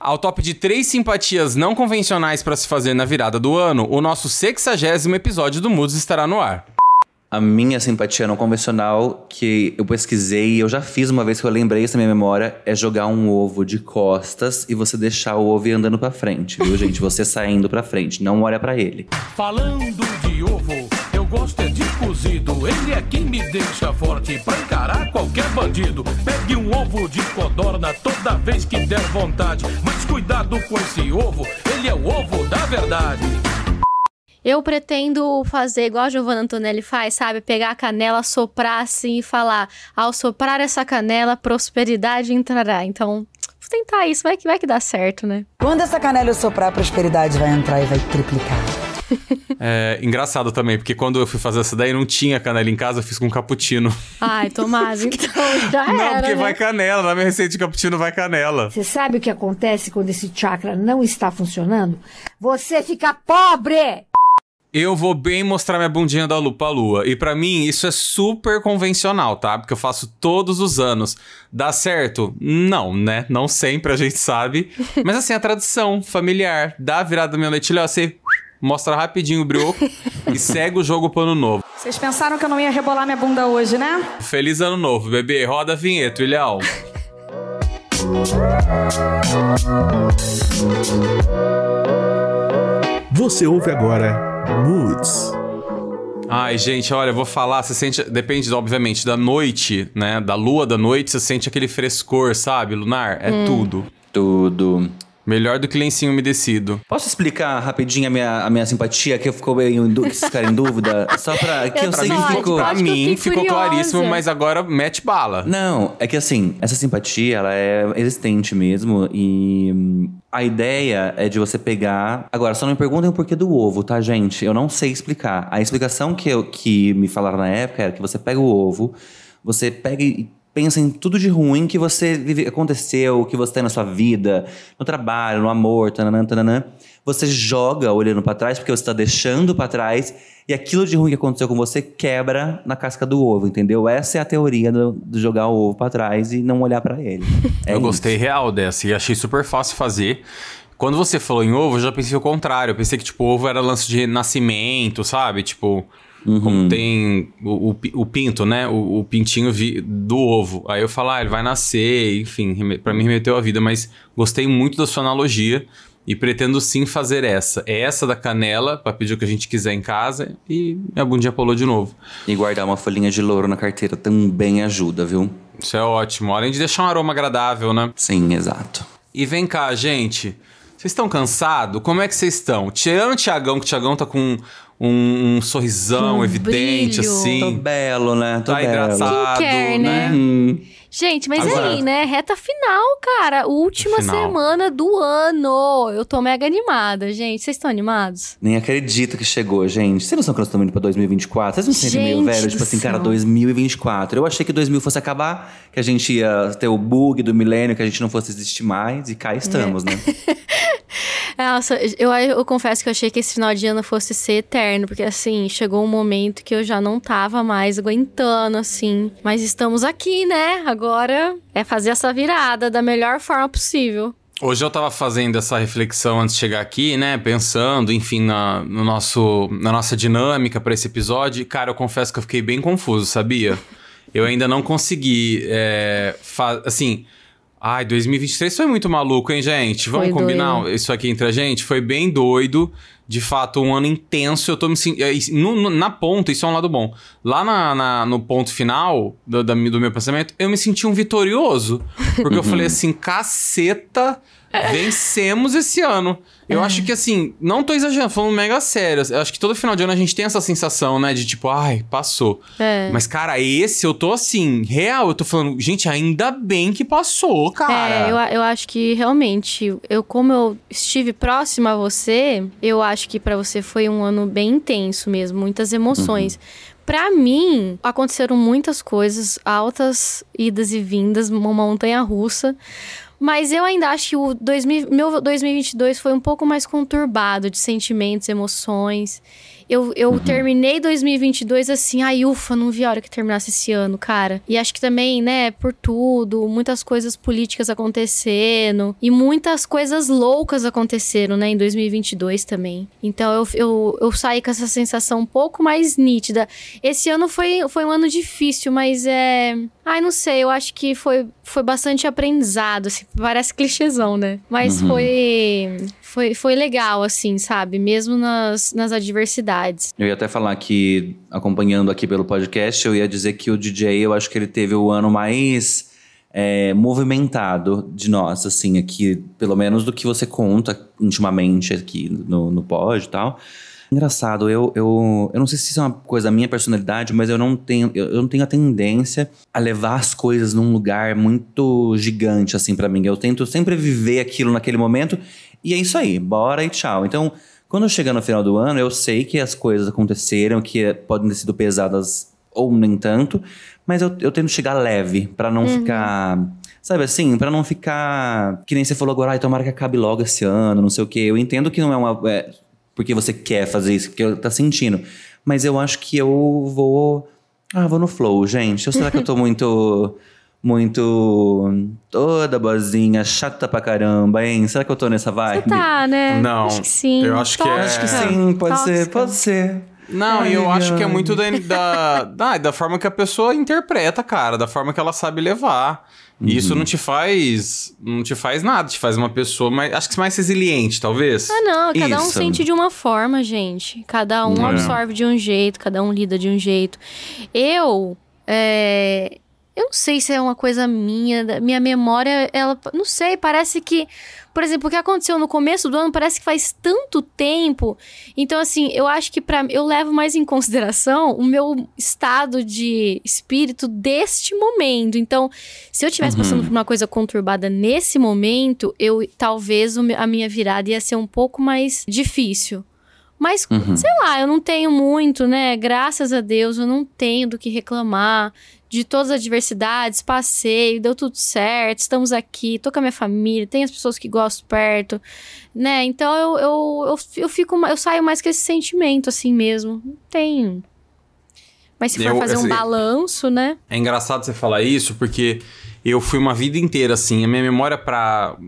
ao top de três simpatias não convencionais para se fazer na virada do ano, o nosso sexagésimo episódio do Moods estará no ar. A minha simpatia não convencional, que eu pesquisei e eu já fiz uma vez que eu lembrei essa minha memória, é jogar um ovo de costas e você deixar o ovo ir andando pra frente, viu, gente? Você saindo pra frente, não olha pra ele. Falando de ovo, gosto é de cozido. Ele é quem me deixa forte pra encarar qualquer bandido. Pegue um ovo de codorna toda vez que der vontade. Mas cuidado com esse ovo, ele é o ovo da verdade. Eu pretendo fazer igual a Giovanna Antonelli faz, sabe? Pegar a canela, soprar assim e falar: ao soprar essa canela, prosperidade entrará. Então, vou tentar isso, vai que, vai que dá certo, né? Quando essa canela eu soprar, a prosperidade vai entrar e vai triplicar. É engraçado também, porque quando eu fui fazer essa daí não tinha canela em casa, eu fiz com cappuccino. Ai, Tomás, então já não, era. porque né? vai canela, na minha receita de cappuccino vai canela. Você sabe o que acontece quando esse chakra não está funcionando? Você fica pobre! Eu vou bem mostrar minha bundinha da lua pra lua. E pra mim, isso é super convencional, tá? Porque eu faço todos os anos. Dá certo? Não, né? Não sempre a gente sabe. Mas assim, a tradição familiar. Dá a virada da minha leitilha, você mostra rapidinho o brioco e segue o jogo pro ano novo. Vocês pensaram que eu não ia rebolar minha bunda hoje, né? Feliz ano novo, bebê. Roda a vinheta, Ilhão. Você ouve agora Moods. Ai, gente, olha, eu vou falar, você sente, depende, obviamente, da noite, né? Da lua da noite, você sente aquele frescor, sabe, lunar? É tudo. Tudo. Melhor do que lencinho umedecido. Posso explicar rapidinho a minha, a minha simpatia, que eu ficou meio em dú- que vocês ficaram em dúvida? Só pra. Que eu, Eu sei que ficou. Pra mim, ficou curiosa. claríssimo, mas agora mete bala. Não, é que assim, essa simpatia, ela é existente mesmo e hum, a ideia é de você pegar... Agora, só não me perguntem o porquê do ovo, tá, gente? Eu não sei explicar. A explicação que, eu, que me falaram na época era que você pega o ovo, você pega e pensa em tudo de ruim que você vive, aconteceu, que você tem na sua vida, no trabalho, no amor, tananã, tananã. Você joga olhando pra trás, porque você tá deixando pra trás, e aquilo de ruim que aconteceu com você quebra na casca do ovo, entendeu? Essa é a teoria do, do jogar o ovo pra trás e não olhar pra ele. É eu isso. gostei real dessa e achei super fácil fazer. Quando você falou em ovo, eu já pensei o contrário. Eu pensei que, tipo, ovo era lance de nascimento, sabe? Tipo, Uhum. como tem o, o, o pinto, né? O, o pintinho vi- do ovo. Aí eu falo, ah, ele vai nascer, enfim, pra mim remeteu a vida. Mas gostei muito da sua analogia e pretendo sim fazer essa. É essa da canela, pra pedir o que a gente quiser em casa e minha bundinha pulou de novo. E guardar uma folhinha de louro na carteira também ajuda, viu? Isso é ótimo. Além de deixar um aroma agradável, né? Sim, exato. E vem cá, gente. Vocês estão cansados? Como é que vocês estão? Tirando o Tiagão, que o Tiagão tá com um, um sorrisão Um evidente, brilho. Tô assim. belo, né? Tô Tá belo. engraçado, Quer, né? né? Hum, Gente, mas Agora- aí, né? Reta final, cara. Última Final. semana do ano. Eu tô mega animada, gente. Vocês estão animados? nem acredito que chegou, gente. Vocês não são que nós estamos indo pra 2024? Vocês não se sentem meio Gente velho? do Tipo assim, cara, céu. 2024. Eu achei que 2000 fosse acabar, que a gente ia ter o bug do milênio, que a gente não fosse existir mais. E cá estamos, né? Nossa, eu, eu confesso que eu achei que esse final de ano fosse ser eterno, porque assim, chegou um momento que eu já não tava mais aguentando, assim. Mas estamos aqui, né? Agora é fazer essa virada da melhor forma possível. Hoje eu tava fazendo essa reflexão antes de chegar aqui, né? Pensando, enfim, na, no nosso, na nossa dinâmica pra esse episódio. Cara, eu confesso que eu fiquei bem confuso, sabia? Eu ainda não consegui. É, assim. Ai, 2023 foi muito maluco, hein, gente? Vamos Foi combinar doido. isso aqui entre a gente? Foi bem doido. De fato, um ano intenso. Eu tô me sentindo. Na ponta, isso é um lado bom. Lá na, na- no ponto final do, da- do meu pensamento, eu me senti um vitorioso. Porque eu falei assim: caceta, vencemos esse ano. Eu acho que assim, não tô exagerando, falando mega sério. Eu acho que todo final de ano a gente tem essa sensação, né? De tipo, ai, passou. É. Mas, cara, esse eu tô assim, real. Eu tô falando, gente, ainda bem que passou, cara. É, eu, eu acho que realmente, eu como eu estive próxima a você, eu acho que pra você foi um ano bem intenso mesmo, muitas emoções. Pra mim, aconteceram muitas coisas, altas idas e vindas, uma montanha russa. Mas eu ainda acho que o 2000, meu 2022 foi um pouco mais conturbado de sentimentos, emoções. Eu, eu terminei 2022 assim, ai, ufa, não vi a hora que terminasse esse ano, cara. E acho que também, né, por tudo, muitas coisas políticas acontecendo e muitas coisas loucas aconteceram, né, em 2022 também. Então eu, eu, eu saí com essa sensação um pouco mais nítida. Esse ano foi, foi um ano difícil, mas é. Ai, não sei, eu acho que foi, foi bastante aprendizado, assim, parece clichêzão, né? Mas foi, foi, foi legal, assim, sabe? Mesmo nas, nas adversidades. Eu ia até falar que, acompanhando aqui pelo podcast, eu ia dizer que o DJ, eu acho que ele teve o ano mais é, movimentado de nós, assim, aqui, pelo menos do que você conta intimamente aqui no, no pod e tal. Engraçado, eu, eu, eu não sei se isso é uma coisa da minha personalidade, mas eu não tenho, eu, eu não tenho a tendência a levar as coisas num lugar muito gigante, assim, pra mim. Eu tento sempre viver aquilo naquele momento e é isso aí, bora e tchau. Então, quando chega no final do ano, eu sei que as coisas aconteceram, que podem ter sido pesadas ou nem tanto, mas eu, eu tento chegar leve, pra não ficar. Sabe assim, Pra não ficar. Que nem você falou agora, ai, tomara que acabe logo esse ano, não sei o quê. Eu entendo que não é uma. é, porque você quer fazer isso, porque tá sentindo. Mas eu acho que eu vou. Ah, vou no flow, gente. Ou será que eu tô muito. Muito. Toda boazinha, chata pra caramba, hein? Será que eu tô nessa Você vibe? tá, né? Não, Acho que sim. eu acho que é- Tóxica. Acho que Sim, pode ser, Tóxica. pode ser. Não, e eu acho que é muito da, da, da, da forma que a pessoa interpreta, cara, da forma que ela sabe levar. E isso Uhum. não te faz. Não te faz nada, te faz uma pessoa mais. Acho que mais resiliente, talvez. Ah, não, cada um Isso. sente de uma forma, gente. Cada um É. absorve de um jeito, cada um lida de um jeito. Eu. é, Eu não sei se é uma coisa minha, da- minha memória, ela. Não sei, parece que. Por exemplo, o que aconteceu no começo do ano parece que faz tanto tempo. Então, assim, eu acho que para eu levo mais em consideração o meu estado de espírito deste momento. Então, se eu estivesse passando por uma coisa conturbada nesse momento, eu talvez a minha virada ia ser um pouco mais difícil. Mas, sei lá, eu não tenho muito, né? Graças a Deus, eu não tenho do que reclamar. De todas as adversidades, passei, deu tudo certo, estamos aqui, tô com a minha família, tem as pessoas que gosto perto, né? Então eu, eu, eu, eu fico, eu saio mais com esse sentimento, assim mesmo. Não tem. Mas se for Eu, fazer um assim, balanço, né? É engraçado você falar isso, porque eu fui uma vida inteira assim. A minha memória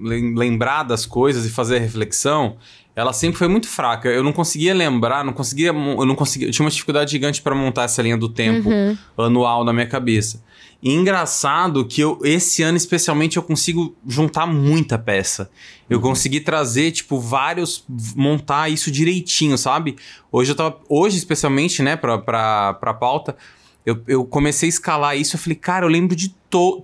lem- lembrar das coisas e fazer reflexão, ela sempre foi muito fraca. Eu não conseguia lembrar, não conseguia, eu não conseguia, eu tinha uma dificuldade gigante pra montar essa linha do tempo anual na minha cabeça. E engraçado que eu esse ano especialmente eu consigo juntar muita peça. Eu consegui trazer tipo vários montar isso direitinho, sabe? Hoje eu tava hoje especialmente, né, pra pra, pra pauta, eu, eu comecei a escalar isso, eu falei, cara, eu lembro de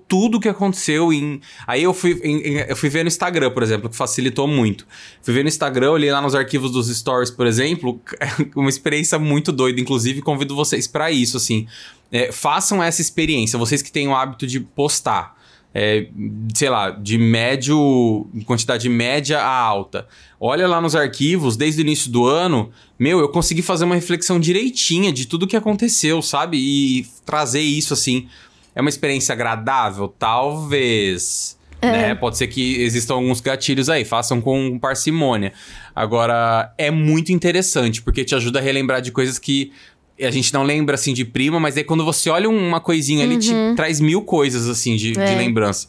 tudo que aconteceu em... Aí eu fui, em- em- eu fui ver no Instagram, por exemplo, que facilitou muito. Fui ver no Instagram, olhei lá nos arquivos dos stories, por exemplo, uma experiência muito doida, inclusive convido vocês pra isso, assim. É, façam essa experiência, vocês que têm o hábito de postar. É, sei lá, de médio, quantidade média a alta. Olha lá nos arquivos, desde o início do ano, meu, eu consegui fazer uma reflexão direitinha de tudo que aconteceu, sabe? E trazer isso assim. É uma experiência agradável? Talvez. Né? Pode ser que existam alguns gatilhos aí, façam com parcimônia. Agora, é muito interessante, porque te ajuda a relembrar de coisas que a gente não lembra assim de prima, mas aí quando você olha uma coisinha ali, te traz mil coisas assim de, de É. lembrança.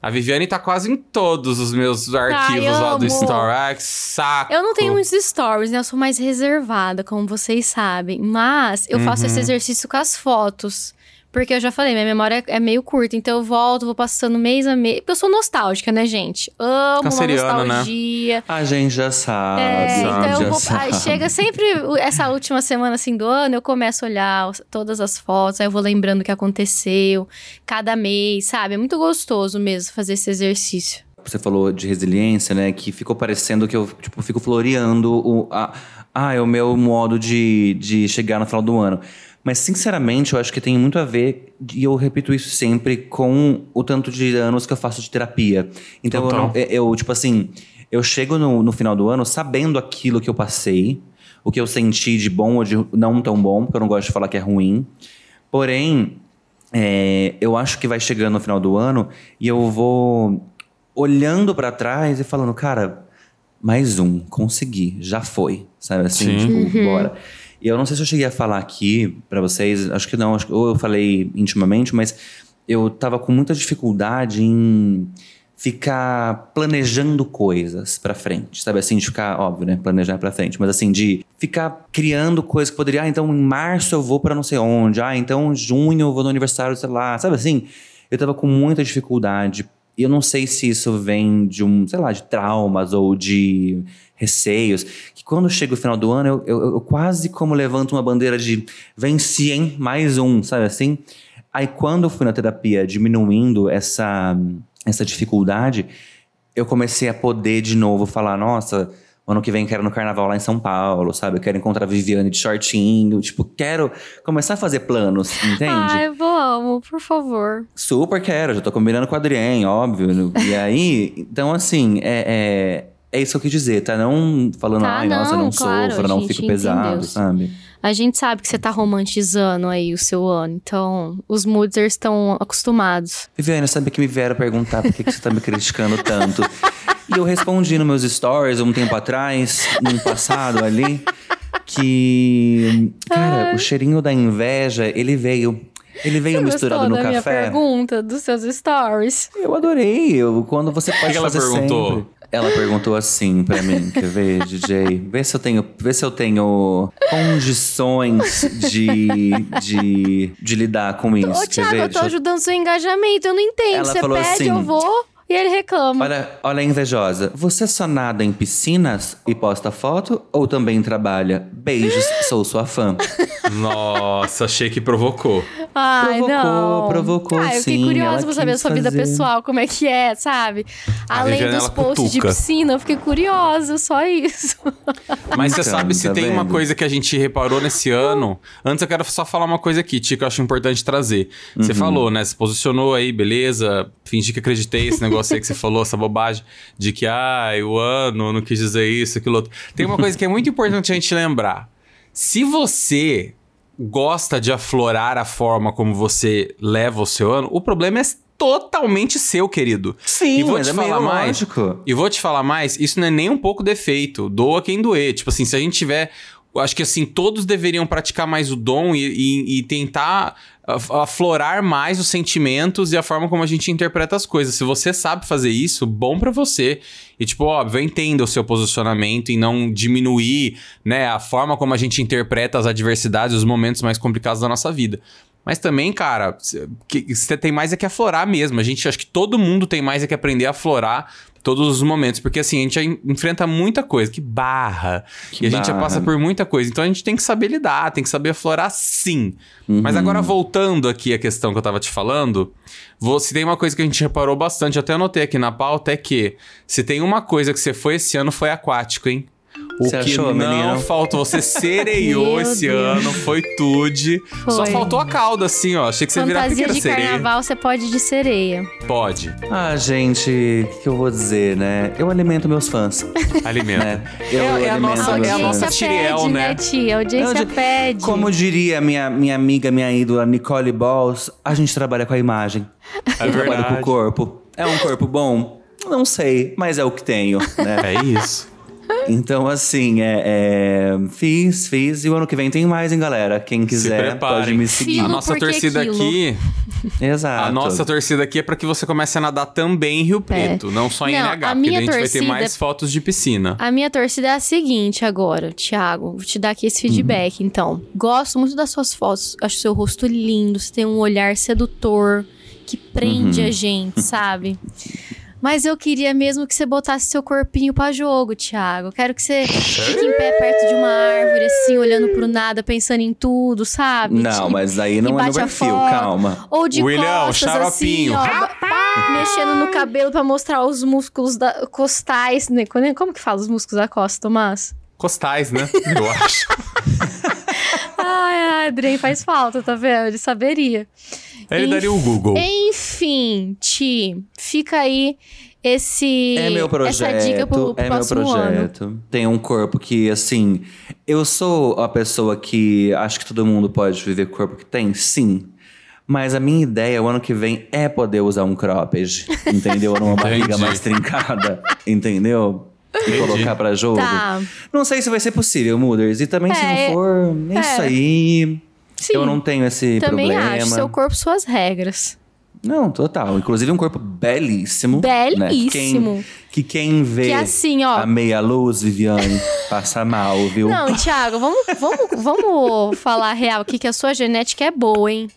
A Viviane tá quase em todos os meus arquivos lá do. Story. Ah, que saco. Eu não tenho muitos stories, né? Eu sou mais reservada, como vocês sabem. Mas eu faço Uhum. esse exercício com as fotos. Porque eu já falei, minha memória é meio curta. Então eu volto, vou passando mês a mês. Porque eu sou nostálgica, né, gente? Amo Canceriana, uma né? nostalgia. A gente já sabe. É, então já eu vou, sabe. aí chega sempre essa última semana assim do ano, eu começo a olhar todas as fotos, aí eu vou lembrando o que aconteceu, cada mês, sabe? É muito gostoso mesmo fazer esse exercício. Você falou de resiliência, né? Que ficou parecendo que eu, tipo, fico floreando o, a, ah, é o meu modo de, de chegar no final do ano. Mas, sinceramente, eu acho que tem muito a ver, e eu repito isso sempre, com o tanto de anos que eu faço de terapia. Então, eu, não- eu, eu, tipo assim, eu chego no, no final do ano sabendo aquilo que eu passei, o que eu senti de bom ou de não tão bom, porque eu não gosto de falar que é ruim. Porém, é, eu acho que vai chegando no final do ano e eu vou olhando pra trás e falando, cara, mais um, consegui, já foi, sabe assim, Sim. tipo, bora. E eu não sei se eu cheguei a falar aqui pra vocês, acho que não, acho que, ou eu falei intimamente, mas eu tava com muita dificuldade em ficar planejando coisas pra frente, sabe? Assim, de ficar, óbvio, né? Planejar pra frente, mas assim, de ficar criando coisas que poderia, ah, então em março eu vou pra não sei onde, ah, então em junho eu vou no aniversário, sei lá, sabe assim? Eu tava com muita dificuldade. E eu não sei se isso vem de um, sei lá, de traumas ou de receios. Que quando chega o final do ano, eu, eu, eu quase como levanto uma bandeira de venci, hein? Mais um, sabe assim? Aí quando eu fui na terapia diminuindo essa, essa dificuldade, eu comecei a poder de novo falar, nossa, ano que vem quero no carnaval lá em São Paulo, sabe? Eu quero encontrar a Viviane de shortinho, tipo, quero começar a fazer planos, entende? Ai, vamos, por favor. Super quero, já tô combinando com o Adrien, óbvio. E aí, então assim, é, é, é isso que eu quis dizer, tá? Não falando, Tá, ai, nossa, não, não claro, sofro, não fico pesado, entendeu. sabe? A gente sabe que você tá romantizando aí o seu ano, então os mooders estão acostumados. Viviane, sabe que me vieram perguntar por que, que você tá me criticando tanto? E eu respondi nos meus stories um tempo atrás, no passado ali, que. Cara, o cheirinho da inveja, ele veio. Ele veio Você misturado no da minha café. pergunta dos seus stories? Eu adorei. Eu, quando você pode que ela fazer perguntou? sempre. Ela perguntou assim pra mim, quer ver, DJ? Vê se eu tenho, vê se eu tenho condições de, de, de lidar com isso. Ô, ver? eu tô ajudando seu engajamento, eu não entendo. Ela você falou pede, assim, eu vou, e ele reclama. Olha, olha a invejosa. Você só nada em piscinas e posta foto ou também trabalha? Beijos, sou sua fã. Nossa, achei que provocou. Ai, Provocou, não. provocou, Ah, eu fiquei sim, curiosa pra saber a sua vida pessoal, como é que é, sabe? A Além Viviane, dos posts de cutuca. piscina, eu fiquei curiosa, só isso. Mas você Então, sabe se tá tem uma vendo? coisa que a gente reparou nesse ano. Antes eu quero só falar uma coisa aqui, Tico, eu acho importante trazer. Você Uhum. falou, né? Se posicionou aí, beleza. Fingi que acreditei esse negócio aí que você falou, essa bobagem de que, ah, o ano não quis dizer isso, aquilo outro. Tem uma coisa que é muito importante a gente lembrar. Se você gosta de aflorar a forma como você leva o seu ano, o problema é totalmente seu, querido. Sim, e vou te é falar mais. lógico. E vou te falar mais, isso não é nem um pouco defeito. Doa quem doer. Tipo assim, se a gente tiver. Eu acho que assim, todos deveriam praticar mais o dom e, e- e tentar af- aflorar mais os sentimentos e a forma como a gente interpreta as coisas. Se você sabe fazer isso, bom pra você. E, tipo, óbvio, entenda o seu posicionamento e não diminuir, né, a forma como a gente interpreta as adversidades, os momentos mais complicados da nossa vida. Mas também, cara, você tem mais é que aflorar mesmo. A gente acho que todo mundo tem mais é que aprender a aflorar todos os momentos. Porque assim, a gente enfrenta muita coisa, que barra. e a gente já barra. passa por muita coisa. Então a gente tem que saber lidar, tem que saber aflorar sim. Mas agora, voltando aqui à questão que eu tava te falando, vou- se tem uma coisa que a gente reparou bastante, até anotei aqui na pauta, é que se tem uma coisa que você foi esse ano, foi aquático, hein? O Você que achou, não menino? faltou, você sereiou esse Deus. ano, foi tude. Só faltou a cauda, assim, ó. Achei que você ia virar pequena de sereia. carnaval, você pode ir de sereia. Pode. Ah, gente, o que eu vou dizer, né? Eu alimento meus fãs, Alimenta. né? Eu É- é a alimento nossa- A meus é a fãs. nossa Tiriel, pede, né? né, tia? A audiência Eu de- pede. Como diria minha, minha amiga, minha ídola, Nicole Balls, a gente trabalha com a imagem. É eu trabalho com verdade. o corpo. É um corpo bom? Não sei, mas é o que tenho, né? É isso. Então, assim, é, é, fiz, fiz. E o ano que vem tem mais, hein, galera? Quem Se quiser pode me seguir. A Quilo nossa torcida quilo? aqui, Exato. a nossa torcida aqui é pra que você comece a nadar também em Rio Preto, não só em É. Não, NH, a porque daí a gente vai ter torcida- mais fotos de piscina. A minha torcida é a seguinte agora, Thiago. Vou te dar aqui esse feedback, Uhum. então. Gosto muito das suas fotos. Acho seu rosto lindo. Você tem um olhar sedutor que prende Uhum. a gente, sabe? Mas eu queria mesmo que você botasse seu corpinho pra jogo, Thiago. Quero que você fique em pé perto de uma árvore, assim, olhando pro nada, pensando em tudo, sabe? Não, Tipo, mas aí não é no perfil, calma. Ou de William, costas, assim, xaropinho. ó. Mexendo no cabelo pra mostrar os músculos da, costais. né? Como como que fala os músculos da costa, Tomás? Costais, né? Eu acho. Ai, ai, Adrien faz falta, tá vendo? Ele saberia. Ele Enf- daria o Google. Enfim, Ti, fica aí esse, É meu projeto, essa dica pro, pro é meu próximo ano. projeto. Tem um corpo que, assim, eu sou a pessoa que acho que todo mundo pode viver com o corpo que tem, sim. Mas a minha ideia, o ano que vem, é poder usar um cropped, entendeu? Numa barriga mais trincada, entendeu? e colocar pra jogo. Tá. Não sei se vai ser possível, Mooders. E também, se É, não for, é, isso é. aí. Sim. Eu não tenho esse Também problema. acho. Seu corpo, suas regras. Não, total. Inclusive um corpo belíssimo. Né? Que Belíssimo. quem, que quem vê Que assim, ó. a meia luz, Viviane, passa mal, viu? Não, Thiago, vamos, vamos, vamos falar real aqui que a sua genética é boa, hein?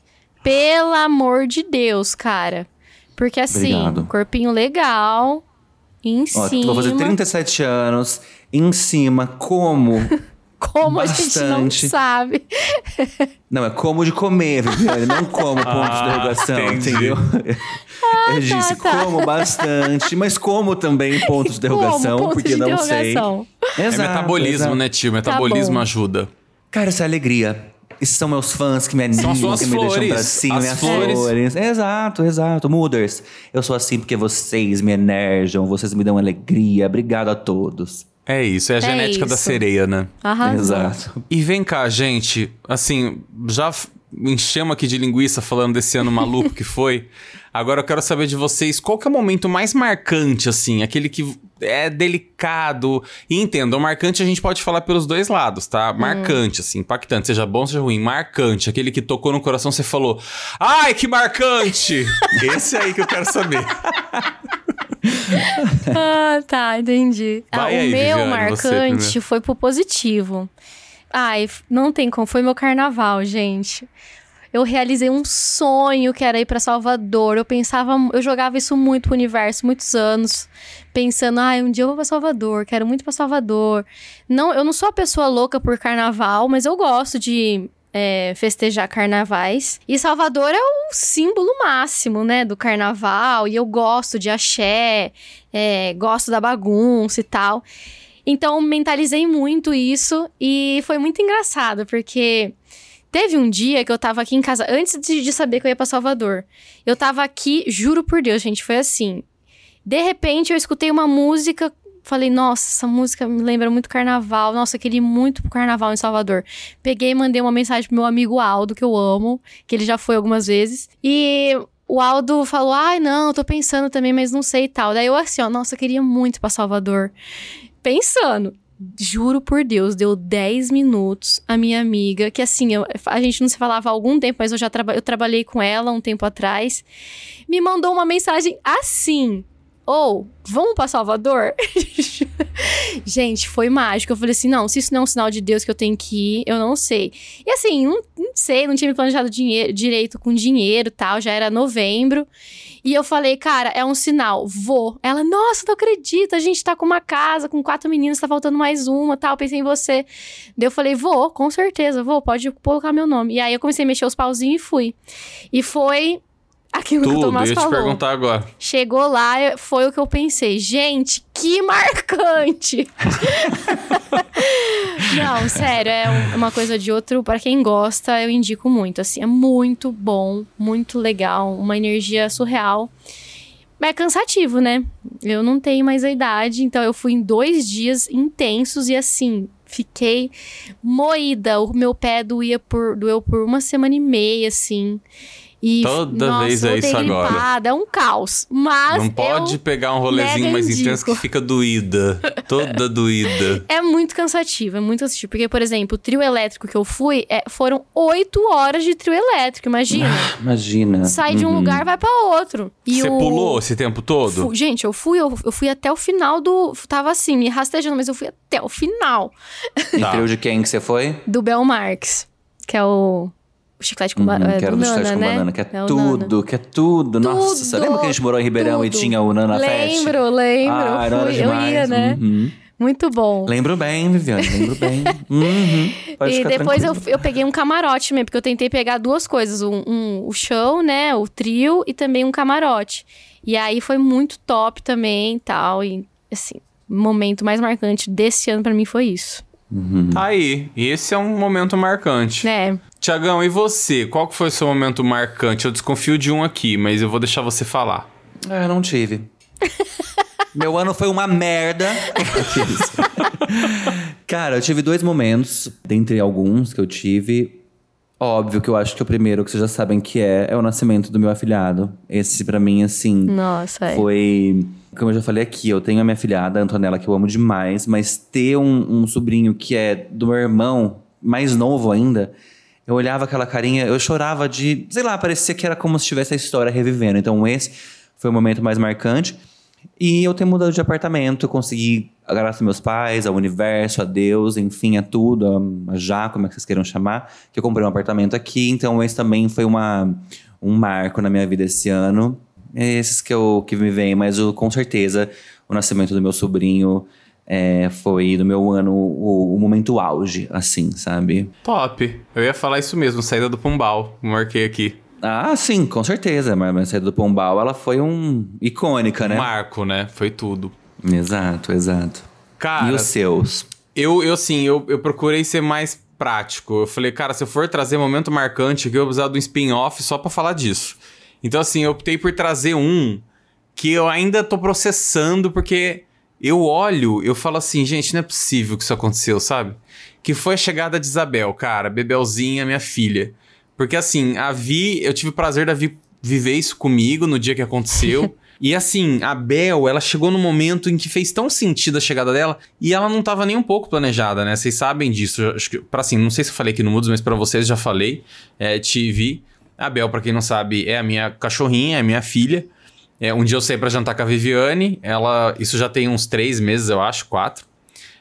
Pelo amor de Deus, cara. Porque assim, Obrigado. corpinho legal, em Ó, cima. vou fazer 37 anos, em cima, como. Como a gente não bastante. sabe. Não, é como de comer, Viviane, não como ponto de Ah, interrogação, entendi. entendeu? Eu disse tá. como bastante, mas como também ponto de interrogação, Como? Ponto porque de não sei. interrogação. É Exato, metabolismo, exato. né, tio? Metabolismo bom. ajuda. Cara, essa é alegria. Esses são meus fãs que me animam, que me deixam flores. pra cima, As minhas flores. flores. Exato, exato. Mooders, eu sou assim porque vocês me energizam, vocês me dão alegria. Obrigado a todos. É isso, é a É genética da isso. sereia, né? Arrasou. Exato. E vem cá, gente, assim, já enchemos aqui de linguiça falando desse ano maluco que foi. Agora eu quero saber de vocês, qual que é o momento mais marcante, assim, aquele que é delicado. E entendam, marcante a gente pode falar pelos dois lados, tá? Marcante, assim, impactante, seja bom, seja ruim. Marcante, aquele que tocou no coração, você falou, ai, que marcante! Esse aí que eu quero saber. Ah, tá, entendi. Ah, o aí, meu Viviane, marcante foi pro positivo. Ai, não tem como. Foi meu carnaval, gente. Eu realizei um sonho que era ir pra Salvador. Eu pensava, eu jogava isso muito pro universo, muitos anos, pensando, ai, um dia eu vou pra Salvador, quero muito pra Salvador. Não, eu não sou a pessoa louca por carnaval, mas eu gosto de é, festejar carnavais. E Salvador é o símbolo máximo, né, do carnaval. E eu gosto de axé, é, gosto da bagunça e tal. Então, mentalizei muito isso e foi muito engraçado, porque teve um dia que eu tava aqui em casa, antes de, de saber que eu ia pra Salvador. Eu tava aqui, juro por Deus, gente, foi assim. De repente, eu escutei uma música, falei, nossa, essa música me lembra muito carnaval. Nossa, eu queria muito pro carnaval em Salvador. Peguei e mandei uma mensagem pro meu amigo Aldo, que eu amo, que ele já foi algumas vezes. E o Aldo falou: ai, não, tô pensando também, mas não sei e tal. Daí eu assim, ó, nossa, eu queria muito pra Salvador. Pensando. Juro por Deus, deu 10 minutos a minha amiga, que assim, eu- a gente não se falava há algum tempo, mas eu já traba- eu trabalhei com ela um tempo atrás, me mandou uma mensagem assim: Ou, vamos pra Salvador? Gente, foi mágico. Eu falei assim: não, se isso não é um sinal de Deus que eu tenho que ir, eu não sei. E assim, não, não sei, não tinha me planejado dinheiro, direito com dinheiro tal, já era novembro. E eu falei, cara, é um sinal, vou. Ela, nossa, não acredito, a gente tá com uma casa, com quatro meninas, tá faltando mais uma tal, pensei em você. Daí eu falei, vou, com certeza, vou, pode colocar meu nome. E aí eu comecei a mexer os pauzinhos e fui. E foi aquilo que o Tudo, eu Tomás ia te falou. perguntar agora. Chegou lá, eu- foi o que eu pensei. Gente, que marcante! Não, sério, é um- uma coisa de outro. Pra quem gosta, eu indico muito. Assim, é muito bom, muito legal, uma energia surreal. Mas é cansativo, né? Eu não tenho mais a idade, então eu fui em dois dias intensos e assim. Fiquei moída. O meu pé doía por, doeu por uma semana e meia, assim. E, Toda nossa, vez é isso agora. gripada, É um caos. Mas Não pode eu- pegar um rolezinho mais intenso que fica doída. Toda doída. É muito cansativo, é muito cansativo. Porque, por exemplo, o trio elétrico que eu fui, é, foram oito horas de trio elétrico, imagina. Imagina. Sai de um Uhum. lugar, vai pra outro. E Você o- pulou esse tempo todo? Fu- Gente, eu fui, eu, eu fui até o final do. Tava assim, me rastejando, mas eu fui até o final E Tá. trio de quem que você foi? do Bel Marx, que é o chiclete com Uhum, banana. é, que era do do chiclete Nana, com né? banana, que é, É tudo, que é tudo. Nossa, você Tudo, lembra que a gente morou em Ribeirão e tudo. tinha o Nana Fest? Lembro, lembro. Ah, era fui, eu demais. ia, né? Uhum. Muito bom. Lembro bem, Viviane, lembro bem. Uhum. E depois eu, eu peguei um camarote mesmo, porque eu tentei pegar duas coisas: um, um- o show, né? O trio e também um camarote. E aí foi muito top também e tal. E assim, o momento mais marcante desse ano pra mim foi isso. Tá aí. E esse é um momento marcante. Né? Tiagão, e você? Qual que foi o seu momento marcante? Eu desconfio de um aqui, mas eu vou deixar você falar. Ah, não tive. Meu ano foi uma merda. Cara, eu tive dois momentos, dentre alguns que eu tive. Óbvio que eu acho que o primeiro que vocês já sabem que é, é o nascimento do meu afilhado. Esse, pra mim, assim, Nossa, é. foi. Como eu já falei aqui, eu tenho a minha afilhada, a Antonella, que eu amo demais, mas ter um, um sobrinho que é do meu irmão, mais novo ainda, eu olhava aquela carinha, eu chorava de. Sei lá, parecia que era como se tivesse a história revivendo. Então, esse foi o momento mais marcante. E eu tenho mudado de apartamento, consegui, graças aos meus pais, ao universo, a Deus, enfim, a tudo, a já, como é que vocês queiram chamar, que eu comprei um apartamento aqui. Então, esse também foi uma, um marco na minha vida esse ano. Esses que, eu, que me vem, mas o, com certeza o nascimento do meu sobrinho é, foi do meu ano o, o momento auge, assim, sabe? Top. Eu ia falar isso mesmo, saída do Pombal. Marquei aqui. Ah, sim, com certeza. Mas a saída do Pombal, ela foi um icônica, né? Marco, né? Foi tudo. Exato, exato. Cara, e os seus? eu, eu assim, eu, eu procurei ser mais prático. Eu falei, cara, se eu for trazer momento marcante aqui, eu vou precisar de um spin-off só pra falar disso. Então, assim, eu optei por trazer um que eu ainda tô processando, porque eu olho, eu falo assim, gente, não é possível que isso aconteceu, sabe? Que foi a chegada de Isabel, cara, Bebelzinha, minha filha. Porque assim, a Vi, eu tive o prazer da Vi viver isso comigo no dia que aconteceu. e assim, a Bel, ela chegou no momento em que fez tão sentido a chegada dela e ela não tava nem um pouco planejada, né? Vocês sabem disso. Acho que, pra assim, não sei se eu falei aqui no Mudos, mas pra vocês já falei. É, TV. A Bel, pra quem não sabe, é a minha cachorrinha, é a minha filha. É, um dia eu saí pra jantar com a Viviane. Ela. Isso já tem uns três meses, eu acho, quatro.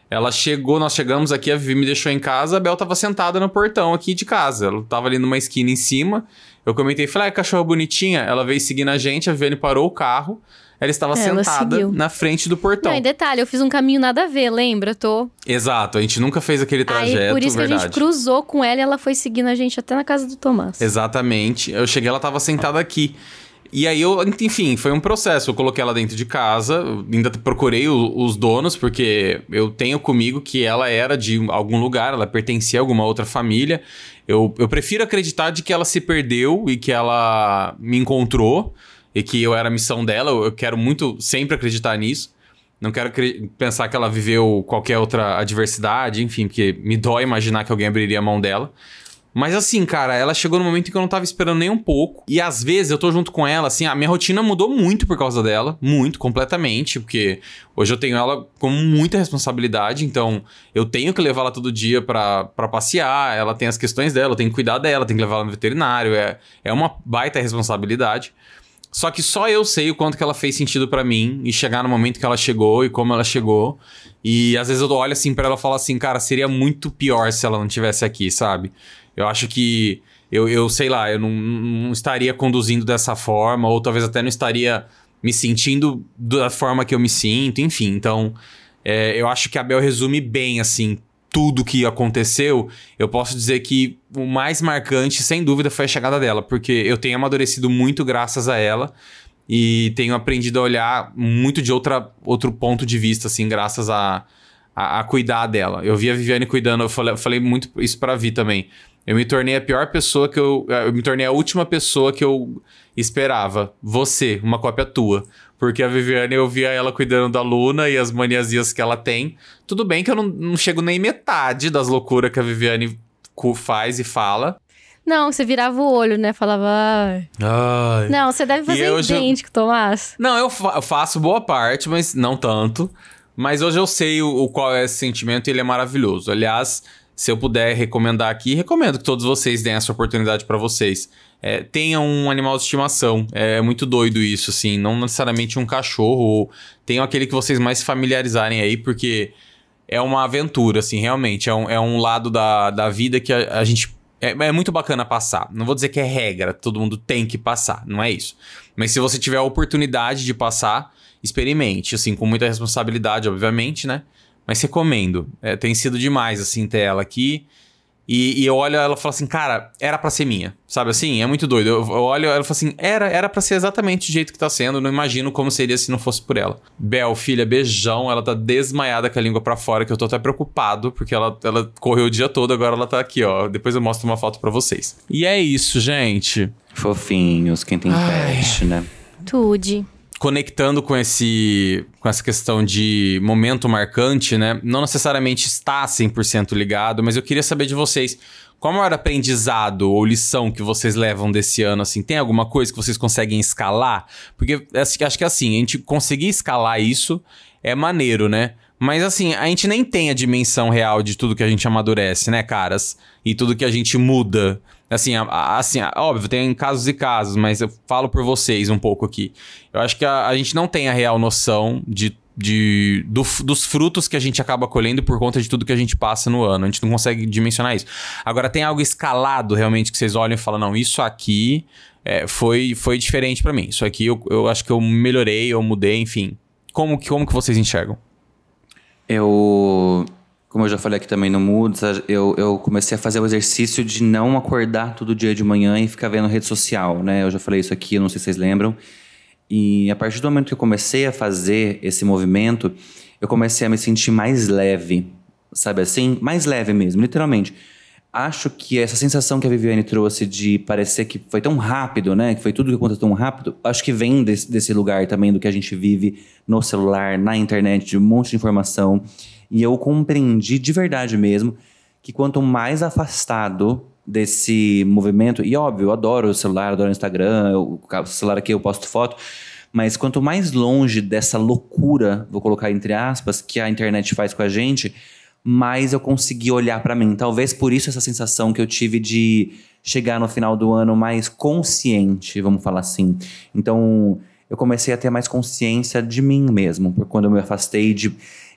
Ela chegou, nós chegamos aqui, a Vivi me deixou em casa, a Bel tava sentada no portão aqui de casa. Ela tava ali numa esquina em cima. Eu comentei, falei, ah, cachorra bonitinha. Ela veio seguindo a gente, a Viviane parou o carro. Ela estava Ela sentada seguiu. na frente do portão. Não, e detalhe, eu fiz um caminho nada a ver, lembra? Tô. Exato, a gente nunca fez aquele trajeto, Aí por isso verdade. que a gente cruzou com ela e ela foi seguindo a gente até na casa do Tomás. Exatamente. Eu cheguei, ela tava sentada aqui. E aí eu, enfim, foi um processo. Eu coloquei ela dentro de casa, ainda procurei o- os donos, porque eu tenho comigo que ela era de algum lugar, ela pertencia a alguma outra família. Eu, eu prefiro acreditar de que ela se perdeu e que ela me encontrou e que eu era a missão dela. Eu, quero muito sempre acreditar nisso. Não quero pensar que ela viveu qualquer outra adversidade, enfim, porque me dói imaginar que alguém abriria a mão dela. Mas assim, cara, ela chegou no momento em que eu não tava esperando nem um pouco. E às vezes eu tô junto com ela, assim, a minha rotina mudou muito por causa dela. Muito, completamente. Porque hoje eu tenho ela com muita responsabilidade. Então eu tenho que levar ela todo dia pra, passear. Ela tem as questões dela, eu tenho que cuidar dela, tenho que levar ela no veterinário. É, é uma baita responsabilidade. Só que só eu sei o quanto que ela fez sentido pra mim e chegar no momento que ela chegou e como ela chegou. E às vezes eu olho assim pra ela e falo assim, cara, seria muito pior se ela não tivesse aqui, sabe? Eu acho que eu, eu sei lá, eu não, não estaria conduzindo dessa forma, ou talvez até não estaria me sentindo da forma que eu me sinto, enfim. Então, é, eu acho que a Bel resume bem, assim, tudo que aconteceu. Eu posso dizer que o mais marcante, sem dúvida, foi a chegada dela, porque eu tenho amadurecido muito graças a ela e tenho aprendido a olhar muito de outra, outro ponto de vista, assim, graças a, a, a cuidar dela. Eu vi a Viviane cuidando, eu falei, eu falei muito isso pra Vi também. Eu me tornei a pior pessoa que eu. Eu me tornei a última pessoa que eu esperava. Você, uma cópia tua. Porque a Viviane, eu via ela cuidando da Luna e as maniasias que ela tem. Tudo bem que eu não, não chego nem metade das loucuras que a Viviane cu- faz e fala. Não, você virava o olho, né? Falava. "Ai". Não, você deve fazer eu já- idêntico, Tomás. Não, eu, fa- eu faço boa parte, mas não tanto. Mas hoje eu sei o, o qual é esse sentimento e ele é maravilhoso. Aliás, se eu puder recomendar aqui, recomendo que todos vocês deem essa oportunidade pra vocês. É, tenham um animal de estimação. É muito doido isso, assim. Não necessariamente um cachorro. Ou tenham aquele que vocês mais familiarizarem aí, porque é uma aventura, assim, realmente. É um, é um lado da, da vida que a, a gente. É, é muito bacana passar. Não vou dizer que é regra, todo mundo tem que passar, não é isso. Mas se você tiver a oportunidade de passar, experimente, assim, com muita responsabilidade, obviamente, né? Mas recomendo. É, tem sido demais, assim, ter ela aqui. E, e eu olho ela e falo assim, cara, era pra ser minha. Sabe assim? É muito doido. Eu, eu olho ela e falo assim, era, era pra ser exatamente do jeito que tá sendo. Não imagino como seria se não fosse por ela. Bel, filha, beijão. Ela tá desmaiada com a língua pra fora, que eu tô até preocupado, porque ela, ela correu o dia todo, agora ela tá aqui, ó. Depois eu mostro uma foto pra vocês. E é isso, gente. Fofinhos, quem tem Ai. pet, né? Tude. Conectando com esse com essa questão de momento marcante, né? Não necessariamente está 100% ligado, mas eu queria saber de vocês, qual é o maior aprendizado ou lição que vocês levam desse ano assim? Tem alguma coisa que vocês conseguem escalar? Porque que- acho que assim, a gente conseguir escalar isso é maneiro, né? Mas assim, a gente nem tem a dimensão real de tudo que a gente amadurece, né, caras? E tudo que a gente muda. Assim, assim, óbvio, tem casos e casos, mas eu falo por vocês um pouco aqui. Eu acho que a, a gente não tem a real noção de, de, do dos frutos que a gente acaba colhendo por conta de tudo que a gente passa no ano. A gente não consegue dimensionar isso. Agora, tem algo escalado realmente que vocês olham e falam, não, isso aqui é, foi, foi diferente pra mim. Isso aqui eu, eu acho que eu melhorei, eu mudei, enfim. Como, que- como que vocês enxergam? Eu, como eu já falei aqui também no Moods, eu, eu comecei a fazer o exercício de não acordar todo dia de manhã e ficar vendo rede social, né? Eu já falei isso aqui, não sei se vocês lembram. E a partir do momento que eu comecei a fazer esse movimento, eu comecei a me sentir mais leve, sabe assim? Mais leve mesmo, literalmente. Acho que essa sensação que a Viviane trouxe de parecer que foi tão rápido, né? Que foi tudo que aconteceu tão rápido, acho que vem desse, desse lugar também do que a gente vive no celular, na internet, de um monte de informação. E eu compreendi de verdade mesmo que quanto mais afastado desse movimento, e óbvio, eu adoro o celular, adoro o Instagram, eu- o celular aqui eu posto foto, mas quanto mais longe dessa loucura, vou colocar entre aspas, que a internet faz com a gente, mais eu consegui olhar pra mim. Talvez por isso essa sensação que eu tive de chegar no final do ano mais consciente, vamos falar assim. Então, eu comecei a ter mais consciência de mim mesmo, por quando eu me afastei de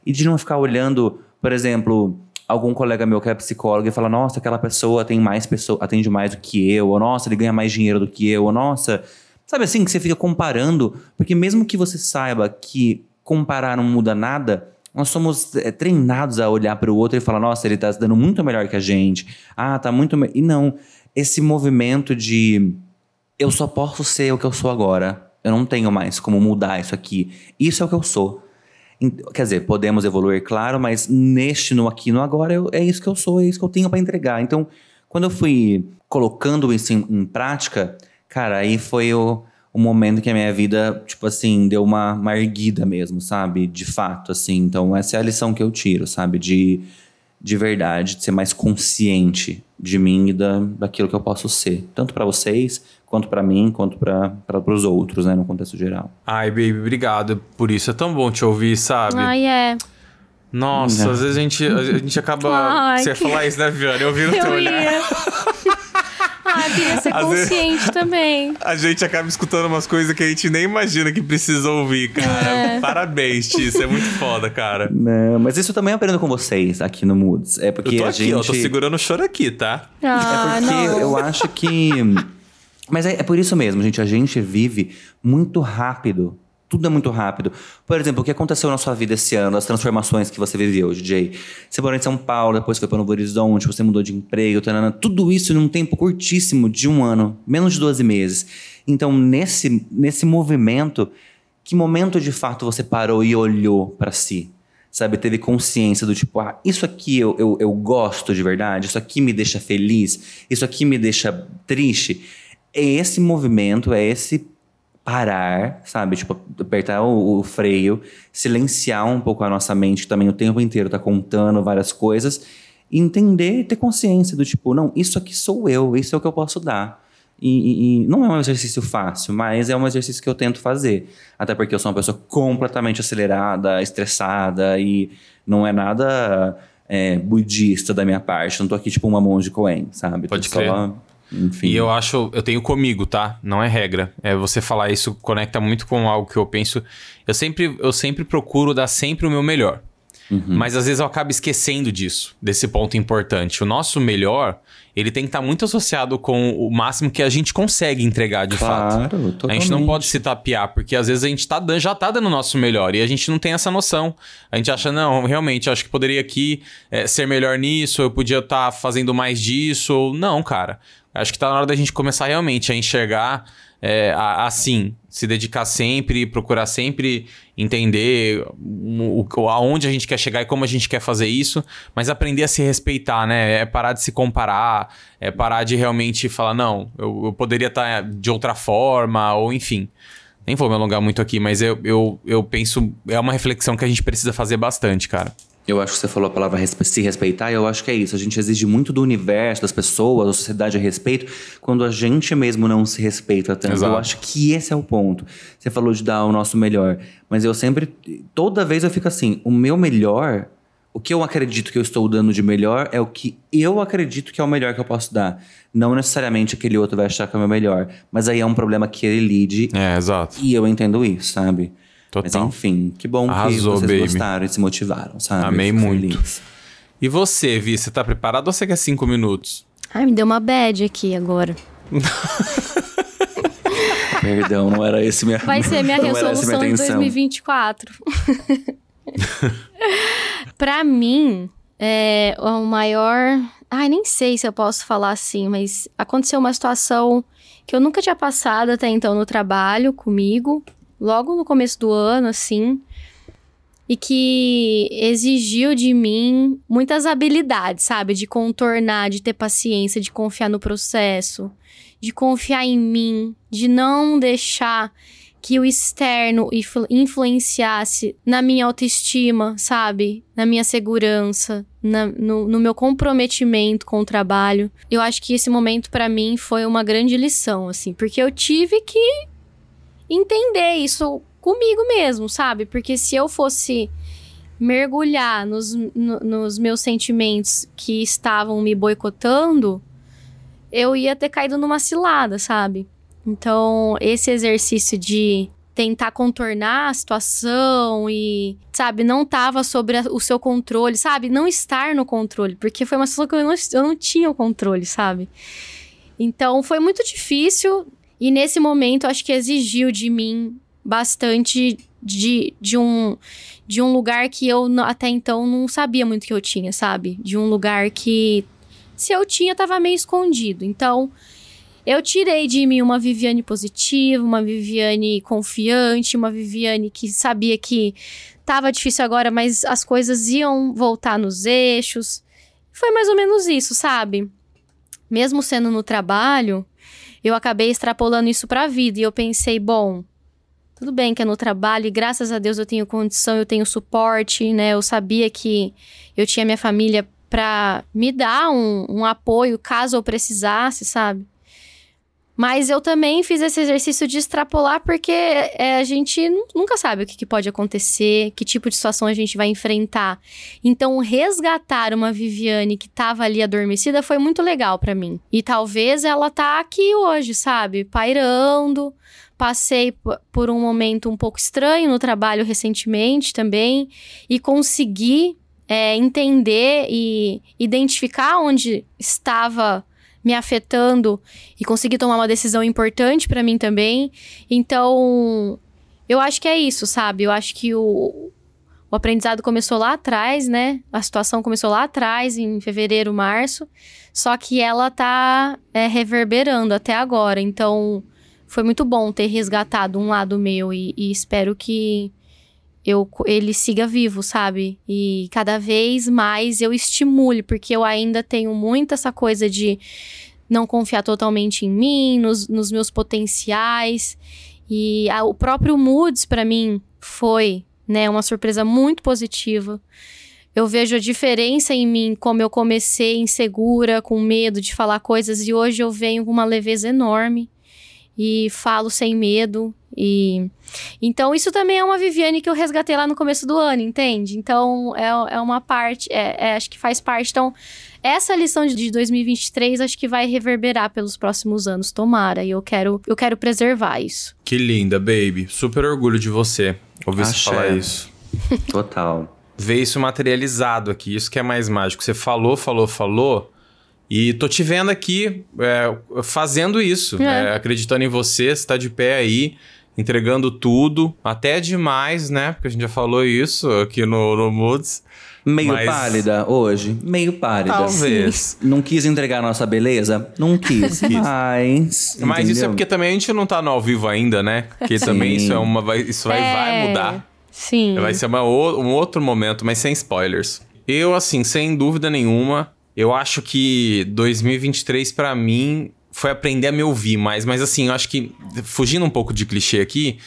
e de não ficar olhando, por exemplo, algum colega meu que é psicólogo e fala: "Nossa, aquela pessoa tem mais pessoa, atende mais do que eu", ou "Nossa, ele ganha mais dinheiro do que eu", ou "Nossa, Sabe assim, que você fica comparando, porque mesmo que você saiba que comparar não muda nada, nós somos é, treinados a olhar para o outro e falar, nossa, ele tá se dando muito melhor que a gente. Ah, tá muito. me-" E não, esse movimento de eu só posso ser o que eu sou agora. Eu não tenho mais como mudar isso aqui. Isso é o que eu sou. Quer dizer, podemos evoluir, claro, mas neste, no aqui, no agora, eu- é isso que eu sou, é isso que eu tenho para entregar. Então, quando eu fui colocando isso em, em prática, cara, aí foi o, o momento que a minha vida, tipo assim, deu uma, uma erguida mesmo, sabe? De fato, assim. Então, essa é a lição que eu tiro, sabe? De, de verdade, de ser mais consciente de mim e da, daquilo que eu posso ser. Tanto para vocês, quanto para mim, quanto para os outros, né? No contexto geral. Ai, baby, obrigado por isso. É tão bom te ouvir, sabe? Ai, é. Nossa, Não. às vezes a gente, a gente acaba. Ai, você ia que- falar isso, né, Viane? Eu vi no teu Eu olhar. ia. ah, eu queria ser Às vezes- consciente também. A gente acaba escutando umas coisas que a gente nem imagina que precisa ouvir, cara. É. Parabéns, Ti. Isso é muito foda, cara. Não, mas isso eu também aprendo com vocês aqui no Moods. É porque eu tô a aqui, gente. ó. Tô segurando o choro aqui, tá? Ah, É porque não. eu acho que. Mas é, é por isso mesmo, gente. A gente vive muito rápido. Tudo é muito rápido. Por exemplo, o que aconteceu na sua vida esse ano, as transformações que você viveu, DJ. Você morou em São Paulo, depois foi para Novo Horizonte, você mudou de emprego, tanana, tudo isso num tempo curtíssimo de um ano, menos de 12 meses. Então, nesse, nesse movimento, que momento de fato você parou e olhou para si? Sabe, teve consciência do tipo, ah, isso aqui eu, eu, eu gosto de verdade, isso aqui me deixa feliz, isso aqui me deixa triste. É esse movimento, é esse parar, sabe? Tipo, apertar o, o freio, silenciar um pouco a nossa mente, que também o tempo inteiro tá contando várias coisas, e entender e ter consciência do tipo, não, isso aqui sou eu, isso é o que eu posso dar. E, e- e não é um exercício fácil, mas é um exercício que eu tento fazer. Até porque eu sou uma pessoa completamente acelerada, estressada e não é nada é, budista da minha parte. Não tô aqui tipo uma monge Coen, sabe? Tô Pode só, crer. Enfim. E eu acho, eu tenho comigo, tá? Não é regra. É você falar isso conecta muito com algo que eu penso. Eu sempre, eu sempre procuro dar sempre o meu melhor. Mas às vezes eu acabo esquecendo disso, desse ponto importante. O nosso melhor, ele tem que estar muito associado com o máximo que a gente consegue entregar de fato. Claro, A gente não totalmente. pode se tapear, porque às vezes a gente tá, dan- já tá dando o nosso melhor e a gente não tem essa noção. A gente acha, não, realmente, acho que poderia aqui é, ser melhor nisso, eu podia estar fazendo mais disso. Não, cara. Acho que tá na hora da gente começar realmente a enxergar é, assim, se dedicar sempre, procurar sempre entender o, o- aonde a gente quer chegar e como a gente quer fazer isso, mas aprender a se respeitar, né? É parar de se comparar, é parar de realmente falar, não, eu, eu poderia estar de outra forma, ou enfim. Nem vou me alongar muito aqui, mas eu, eu, eu penso. É uma reflexão que a gente precisa fazer bastante, cara. Eu acho que você falou a palavra se respeitar, e eu acho que é isso. A gente exige muito do universo, das pessoas, da sociedade a respeito, quando a gente mesmo não se respeita tanto. Exato. Eu acho que esse é o ponto. Você falou de dar o nosso melhor, mas eu sempre, toda vez eu fico assim: o meu melhor, o que eu acredito que eu estou dando de melhor é o que eu acredito que é o melhor que eu posso dar. Não necessariamente aquele outro vai achar que é o meu melhor. Mas aí é um problema que ele lide É, exato. e eu entendo isso, sabe? Mas Total. enfim, que bom Arrasou, que vocês baby. gostaram e se motivaram, sabe? Amei Fico muito. feliz. E você, Vi, você tá preparado ou você quer cinco minutos? Ai, me deu uma bad aqui agora. Perdão, não era esse minha Vai ser minha resolução minha de intenção. 2024. pra mim, é o maior. Ai, nem sei se eu posso falar assim, mas aconteceu uma situação que eu nunca tinha passado até então no trabalho comigo, logo no começo do ano, assim. E que exigiu de mim muitas habilidades, sabe? De contornar, de ter paciência, de confiar no processo, de confiar em mim, de não deixar que o externo influ- influenciasse na minha autoestima, sabe? Na minha segurança, na- no, no meu comprometimento com o trabalho. Eu acho que esse momento pra mim foi uma grande lição, assim, porque eu tive que entender isso comigo mesmo, sabe? Porque se eu fosse mergulhar nos, no- nos meus sentimentos que estavam me boicotando, eu ia ter caído numa cilada, sabe? Então, esse exercício de tentar contornar a situação e, sabe, não tava sobre a- o seu controle, sabe? Não estar no controle, porque foi uma situação que eu não, eu não tinha o controle, sabe? Então, foi muito difícil e nesse momento acho que exigiu de mim bastante de, de um de um lugar que eu até então não sabia muito que eu tinha, sabe? De um lugar que se eu tinha tava meio escondido. Então, eu tirei de mim uma Viviane positiva, uma Viviane confiante, uma Viviane que sabia que tava difícil agora, mas as coisas iam voltar nos eixos. Foi mais ou menos isso, sabe? Mesmo sendo no trabalho, eu acabei extrapolando isso pra vida e eu pensei, bom, tudo bem que é no trabalho e graças a Deus eu tenho condição, eu tenho suporte, né? Eu sabia que eu tinha minha família pra me dar um, um apoio caso eu precisasse, sabe? Mas eu também fiz esse exercício de extrapolar porque é, a gente nu- nunca sabe o que, que pode acontecer, que tipo de situação a gente vai enfrentar. Então, resgatar uma Viviane que tava ali adormecida foi muito legal pra mim. E talvez ela tá aqui hoje, sabe? Pairando. Passei por um momento um pouco estranho no trabalho recentemente também. E consegui é, entender e identificar onde estava me afetando e conseguir tomar uma decisão importante pra mim também. Então, eu acho que é isso, sabe? Eu acho que o, o aprendizado começou lá atrás, né? A situação começou lá atrás, em fevereiro, março. Só que ela tá é, reverberando até agora. Então, foi muito bom ter resgatado um lado meu e, e espero que eu, ele siga vivo, sabe? E cada vez mais eu estimule, porque eu ainda tenho muito essa coisa de não confiar totalmente em mim, nos, nos meus potenciais. E a- o próprio Moods, pra mim, foi né, uma surpresa muito positiva. Eu vejo a diferença em mim, como eu comecei insegura, com medo de falar coisas, e hoje eu venho com uma leveza enorme e falo sem medo. E então isso também é uma Viviane que eu resgatei lá no começo do ano, entende? Então é, é uma parte, é, é, acho que faz parte. Então essa lição de- de 2023 acho que vai reverberar pelos próximos anos, tomara. E eu quero, eu quero preservar isso. Que linda, baby. Super orgulho de você ouvir você Axé. falar isso. Total. Ver isso materializado aqui, isso que é mais mágico. Você falou, falou, falou. E tô te vendo aqui é, fazendo isso, É. é, acreditando em você, você tá de pé aí, entregando tudo, até demais, né? Porque a gente já falou isso aqui no, no Moods. Meio Mas- pálida hoje? Meio pálida. Talvez. Não quis entregar a nossa beleza? Não quis. Mas. Mas isso é entendeu? porque também a gente não tá no ao vivo ainda, né? Porque também isso é uma. Vai, isso vai, vai É, mudar. Sim. Vai ser uma um outro momento, mas sem spoilers. Eu, assim, sem dúvida nenhuma, eu acho que 2023 pra mim foi aprender a me ouvir mais. Mas assim, eu acho que, fugindo um pouco de clichê aqui,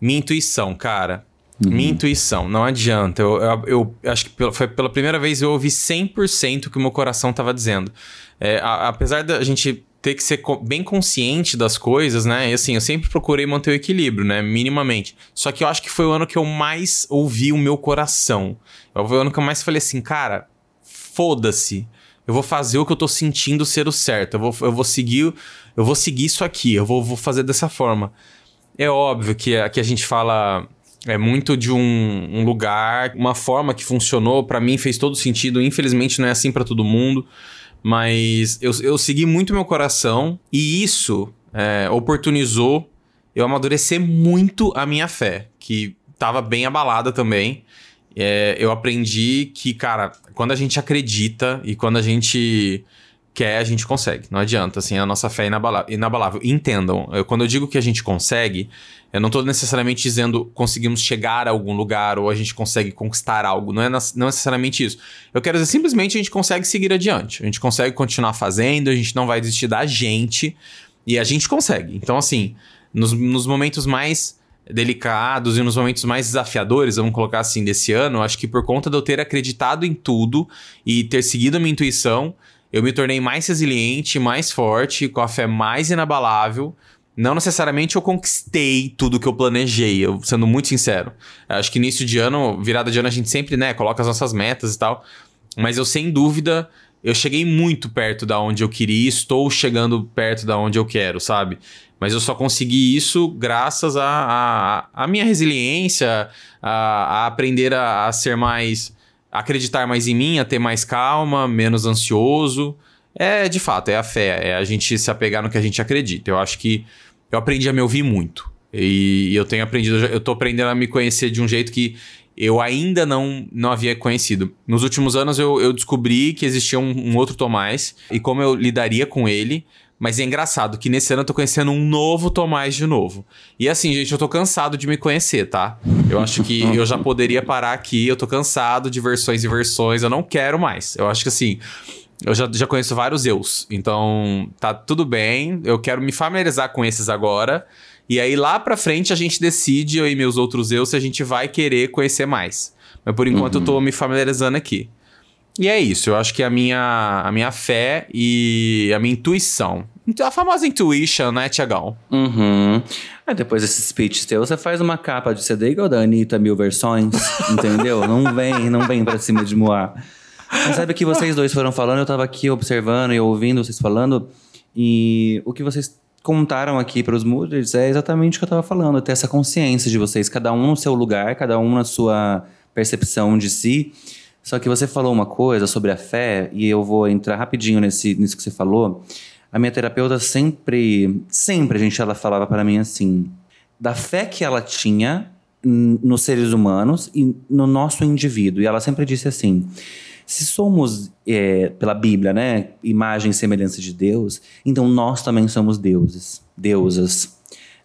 minha intuição, cara. Minha intuição, não adianta. Eu, eu, eu acho que pela- foi pela primeira vez eu ouvi 100% o que o meu coração tava dizendo. É, a- apesar da gente ter que ser co- bem consciente das coisas, né? E assim, eu sempre procurei manter o equilíbrio, né? Minimamente. Só que eu acho que foi o ano que eu mais ouvi o meu coração. Foi o ano que eu mais falei assim, cara, foda-se. Eu vou fazer o que eu tô sentindo ser o certo. Eu vou, eu vou seguir, eu vou seguir isso aqui. Eu vou, vou fazer dessa forma. É óbvio que aqui a gente fala é muito de um, um lugar, uma forma que funcionou, pra mim fez todo sentido. Infelizmente não é assim pra todo mundo, mas eu, eu segui muito meu coração e isso é, oportunizou eu amadurecer muito a minha fé, que tava bem abalada também. É, eu aprendi que, cara, quando a gente acredita e quando a gente quer, a gente consegue. Não adianta, assim, a nossa fé é inabala- inabalável. Entendam, eu- quando eu digo que a gente consegue, eu não tô necessariamente dizendo conseguimos chegar a algum lugar ou a gente consegue conquistar algo. Não é não necessariamente isso. Eu quero dizer simplesmente a gente consegue seguir adiante. A gente consegue continuar fazendo, a gente não vai desistir da gente e a gente consegue. Então, assim, nos, nos momentos mais delicados e nos momentos mais desafiadores, vamos colocar assim, desse ano, acho que por conta de eu ter acreditado em tudo e ter seguido a minha intuição, eu me tornei mais resiliente, mais forte, com a fé mais inabalável. Não necessariamente eu conquistei tudo que eu planejei, eu sendo muito sincero. Acho que início de ano, virada de ano, a gente sempre, né, coloca as nossas metas e tal. Mas eu, sem dúvida, eu cheguei muito perto da onde eu queria e estou chegando perto da onde eu quero, sabe? Mas eu só consegui isso graças à a, minha resiliência, a, a aprender a, a ser mais. acreditar mais em mim, a ter mais calma, menos ansioso. É, de fato, é a fé, é a gente se apegar no que a gente acredita. Eu acho que eu aprendi a me ouvir muito. E eu tenho aprendido, eu tô aprendendo a me conhecer de um jeito que eu ainda não, não havia conhecido. Nos últimos anos eu, eu descobri que existia um, um outro Tomás e como eu lidaria com ele. Mas é engraçado que nesse ano eu tô conhecendo um novo Tomás de novo. E assim, gente, eu tô cansado de me conhecer, tá? Eu acho que eu já poderia parar aqui. Eu tô cansado de versões e versões. Eu não quero mais. Eu acho que assim. Eu já, já conheço vários eus. Então, tá tudo bem. Eu quero me familiarizar com esses agora. E aí, lá pra frente, a gente decide, eu e meus outros eus, se a gente vai querer conhecer mais. Mas por enquanto eu tô me familiarizando aqui. E é isso, eu acho que a minha, a minha fé e a minha intuição. A famosa intuition, né, Tiagão? Uhum. Aí depois desse speech teu, você faz uma capa de CD igual da Anitta, mil versões, entendeu? Não vem, não vem pra cima de Moá. Mas sabe o que vocês dois foram falando? Eu tava aqui observando e ouvindo vocês falando. E o que vocês contaram aqui pros Mooders é exatamente o que eu tava falando. Ter essa consciência de vocês, cada um no seu lugar, cada um na sua percepção de si. Só que você falou uma coisa sobre a fé, e eu vou entrar rapidinho nesse, nisso que você falou. A minha terapeuta sempre, sempre, a gente, ela falava para mim assim, da fé que ela tinha nos seres humanos e no nosso indivíduo. E ela sempre disse assim: se somos, é, pela Bíblia, né, imagem e semelhança de Deus, então nós também somos deuses, deusas.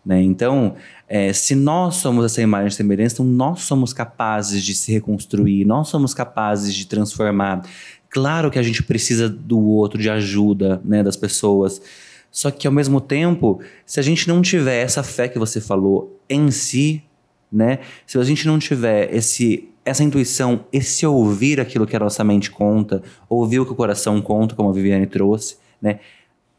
Né? Então, é, se nós somos essa imagem e semelhança, então nós somos capazes de se reconstruir, nós somos capazes de transformar. Claro que a gente precisa do outro, de ajuda né, das pessoas. Só que, ao mesmo tempo, se a gente não tiver essa fé que você falou em si, né? Se a gente não tiver esse, essa intuição, esse ouvir aquilo que a nossa mente conta, ouvir o que o coração conta, como a Viviane trouxe, né?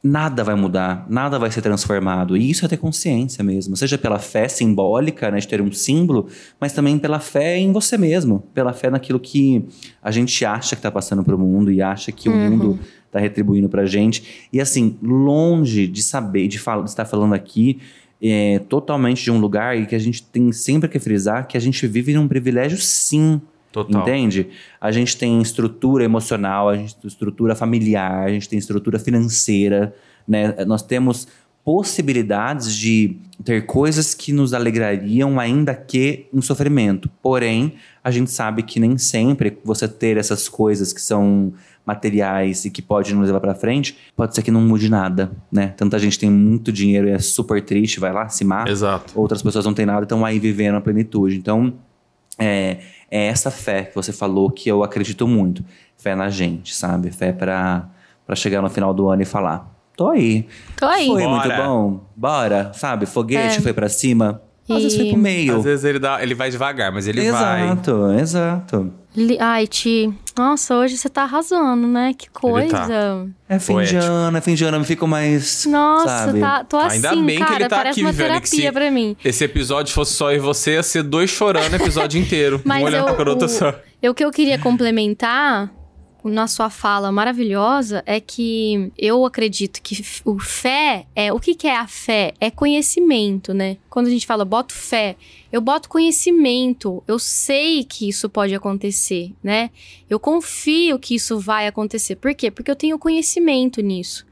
Nada vai mudar, nada vai ser transformado. E isso é ter consciência mesmo. Seja pela fé simbólica, né, de ter um símbolo, mas também pela fé em você mesmo. Pela fé naquilo que a gente acha que está passando para o mundo e acha que o mundo está retribuindo para a gente. E assim, longe de saber, de, fal- de estar falando aqui é, totalmente de um lugar e que a gente tem sempre que frisar que a gente vive num privilégio sim. Total. Entende? A gente tem estrutura emocional, a gente tem estrutura familiar, a gente tem estrutura financeira, né? Nós temos possibilidades de ter coisas que nos alegrariam, ainda que um sofrimento. Porém, a gente sabe que nem sempre você ter essas coisas que são materiais e que pode nos levar para frente, pode ser que não mude nada, né? Tanta gente tem muito dinheiro e é super triste, vai lá, se mata. Exato. Outras pessoas não têm nada, estão aí vivendo a plenitude. Então, é, é essa fé que você falou que eu acredito muito. Fé na gente, sabe? Fé pra, pra chegar no final do ano e falar: tô aí. Tô aí. Foi Bora. muito bom? Bora, sabe? Foguete É. foi pra cima. Às vezes foi pro meio. Às vezes ele, dá, ele vai devagar, mas ele vai. exato, exato. Ai, Ti. Nossa, hoje você tá arrasando, né? Que Ele coisa. tá. É fim de ano, é fim de ano, eu fico mais. Nossa, sabe? tá, tô assim, Ainda bem cara. que ele tá parece aqui, uma que terapia pra mim. esse episódio fosse só e você, ia ser dois chorando o episódio inteiro. Mas um olhando eu, pra outra só. eu- o que eu queria complementar na sua fala maravilhosa é que eu acredito que o fé é o que, que é a fé? É conhecimento, né? Quando a gente fala boto fé, eu boto conhecimento. Eu sei que isso pode acontecer, né? Eu confio que isso vai acontecer. Por quê? Porque eu tenho conhecimento nisso.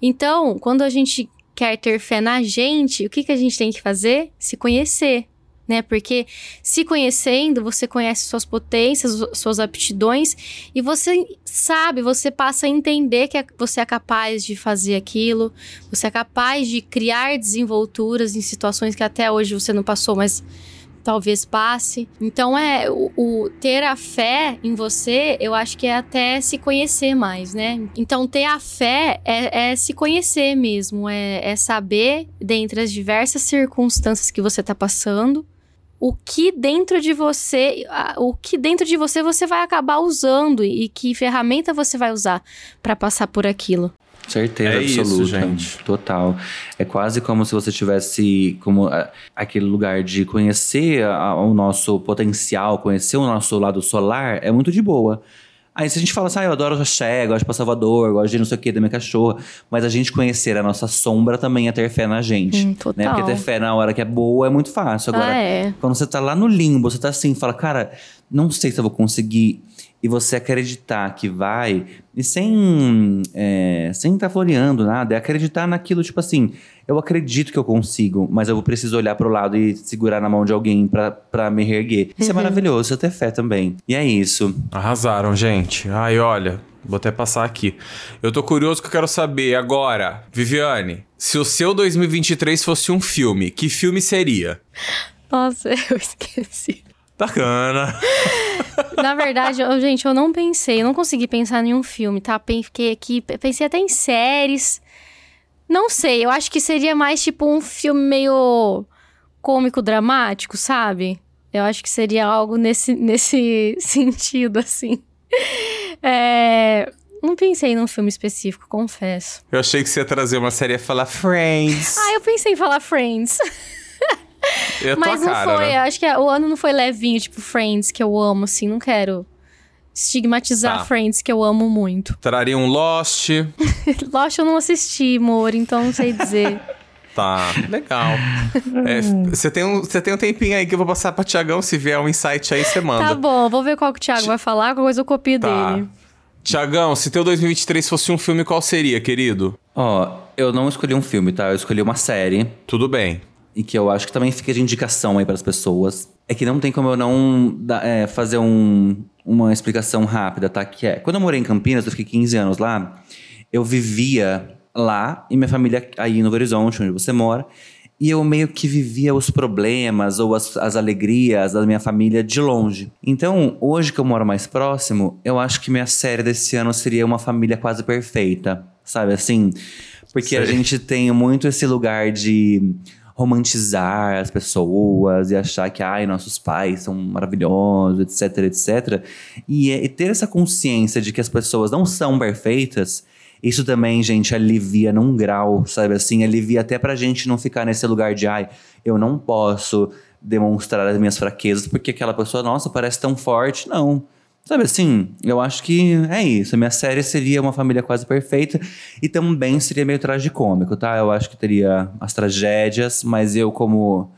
Então, quando a gente quer ter fé na gente, o que, que a gente tem que fazer? Se conhecer, né? Porque se conhecendo, você conhece suas potências, suas aptidões e você sabe, você passa a entender que é- você é capaz de fazer aquilo, você é capaz de criar desenvolturas em situações que até hoje você não passou, mas talvez passe. Então é o, o ter a fé em você, eu acho que é até se conhecer mais, né? Então ter a fé é, é se conhecer mesmo, é, é saber dentre as diversas circunstâncias que você tá passando o que dentro de você, o que dentro de você você vai acabar usando e, que ferramenta você vai usar pra passar por aquilo. Certeza É isso, absoluta. gente. Total. É quase como se você tivesse como aquele lugar de conhecer a- o nosso potencial, conhecer o nosso lado solar, é muito de boa. Aí se a gente fala assim, ah, eu adoro axé, gosto de pra Salvador, gosto de não sei o que da minha cachorra, mas a gente conhecer a nossa sombra também é ter fé na gente. Hum, Né? total. Porque ter fé na hora que é boa é muito fácil. Agora, ah, é. quando você tá lá no limbo, você tá assim, fala, cara, não sei se eu vou conseguir. E você acreditar que vai, e sem é, sem estar floreando nada, é acreditar naquilo, tipo assim, eu acredito que eu consigo, mas eu preciso olhar pro lado e segurar na mão de alguém pra, pra me reerguer. Isso é maravilhoso, isso é ter fé também. E é isso. Arrasaram, gente. Ai, olha, vou até passar aqui. Eu tô curioso que eu quero saber agora, Viviane, se o seu 2023 fosse um filme, que filme seria? Nossa, eu esqueci. Bacana. Na verdade, eu- gente, eu não pensei, eu não consegui pensar em nenhum filme, tá? Fiquei aqui, pensei até em séries. Não sei, eu acho que seria mais tipo um filme meio cômico dramático, sabe? Eu acho que seria algo nesse, nesse sentido, assim. É, Não pensei num filme específico, confesso. Eu achei que você ia trazer uma série e falar Friends. Ah, eu pensei em falar Friends. é a tua Mas não cara, foi, né? eu acho que o ano não foi levinho, tipo Friends, que eu amo, assim, não quero estigmatizar Tá. Friends, que eu amo muito. Traria um Lost. Lost eu não assisti, amor, então não sei dizer. Tá, legal. É, Você tem, um, você tem um tempinho aí que eu vou passar pra Tiagão. Se vier um insight aí, você manda. tá bom, vou ver qual que o Thiago vai falar, qualquer coisa eu copio Tá. dele. Tiagão, se teu 2023 fosse um filme, qual seria, querido? Ó, eu não escolhi um filme, tá? Eu escolhi uma série. Tudo bem. E que eu acho que também fica de indicação aí para as pessoas, é que não tem como eu não é, fazer um- uma explicação rápida, tá? Que é, quando eu morei em Campinas, eu fiquei 15 anos lá, eu vivia lá e minha família aí no Horizonte, onde você mora, e eu meio que vivia os problemas ou as, as alegrias da minha família de longe. Então, hoje que eu moro mais próximo, eu acho que minha série desse ano seria Uma Família Quase Perfeita, sabe assim? Porque a Sei. gente tem muito esse lugar de romantizar as pessoas e achar que, ai, nossos pais são maravilhosos, etc, etc. E, é- e ter essa consciência de que as pessoas não são perfeitas, isso também, gente, alivia num grau, sabe assim? Alivia até pra gente não ficar nesse lugar de, ai, eu não posso demonstrar as minhas fraquezas porque aquela pessoa, nossa, parece tão forte. Não. Sabe assim, eu acho que é isso. A minha série seria uma família quase perfeita e também seria meio tragicômico, tá? Eu acho que teria as tragédias, mas eu como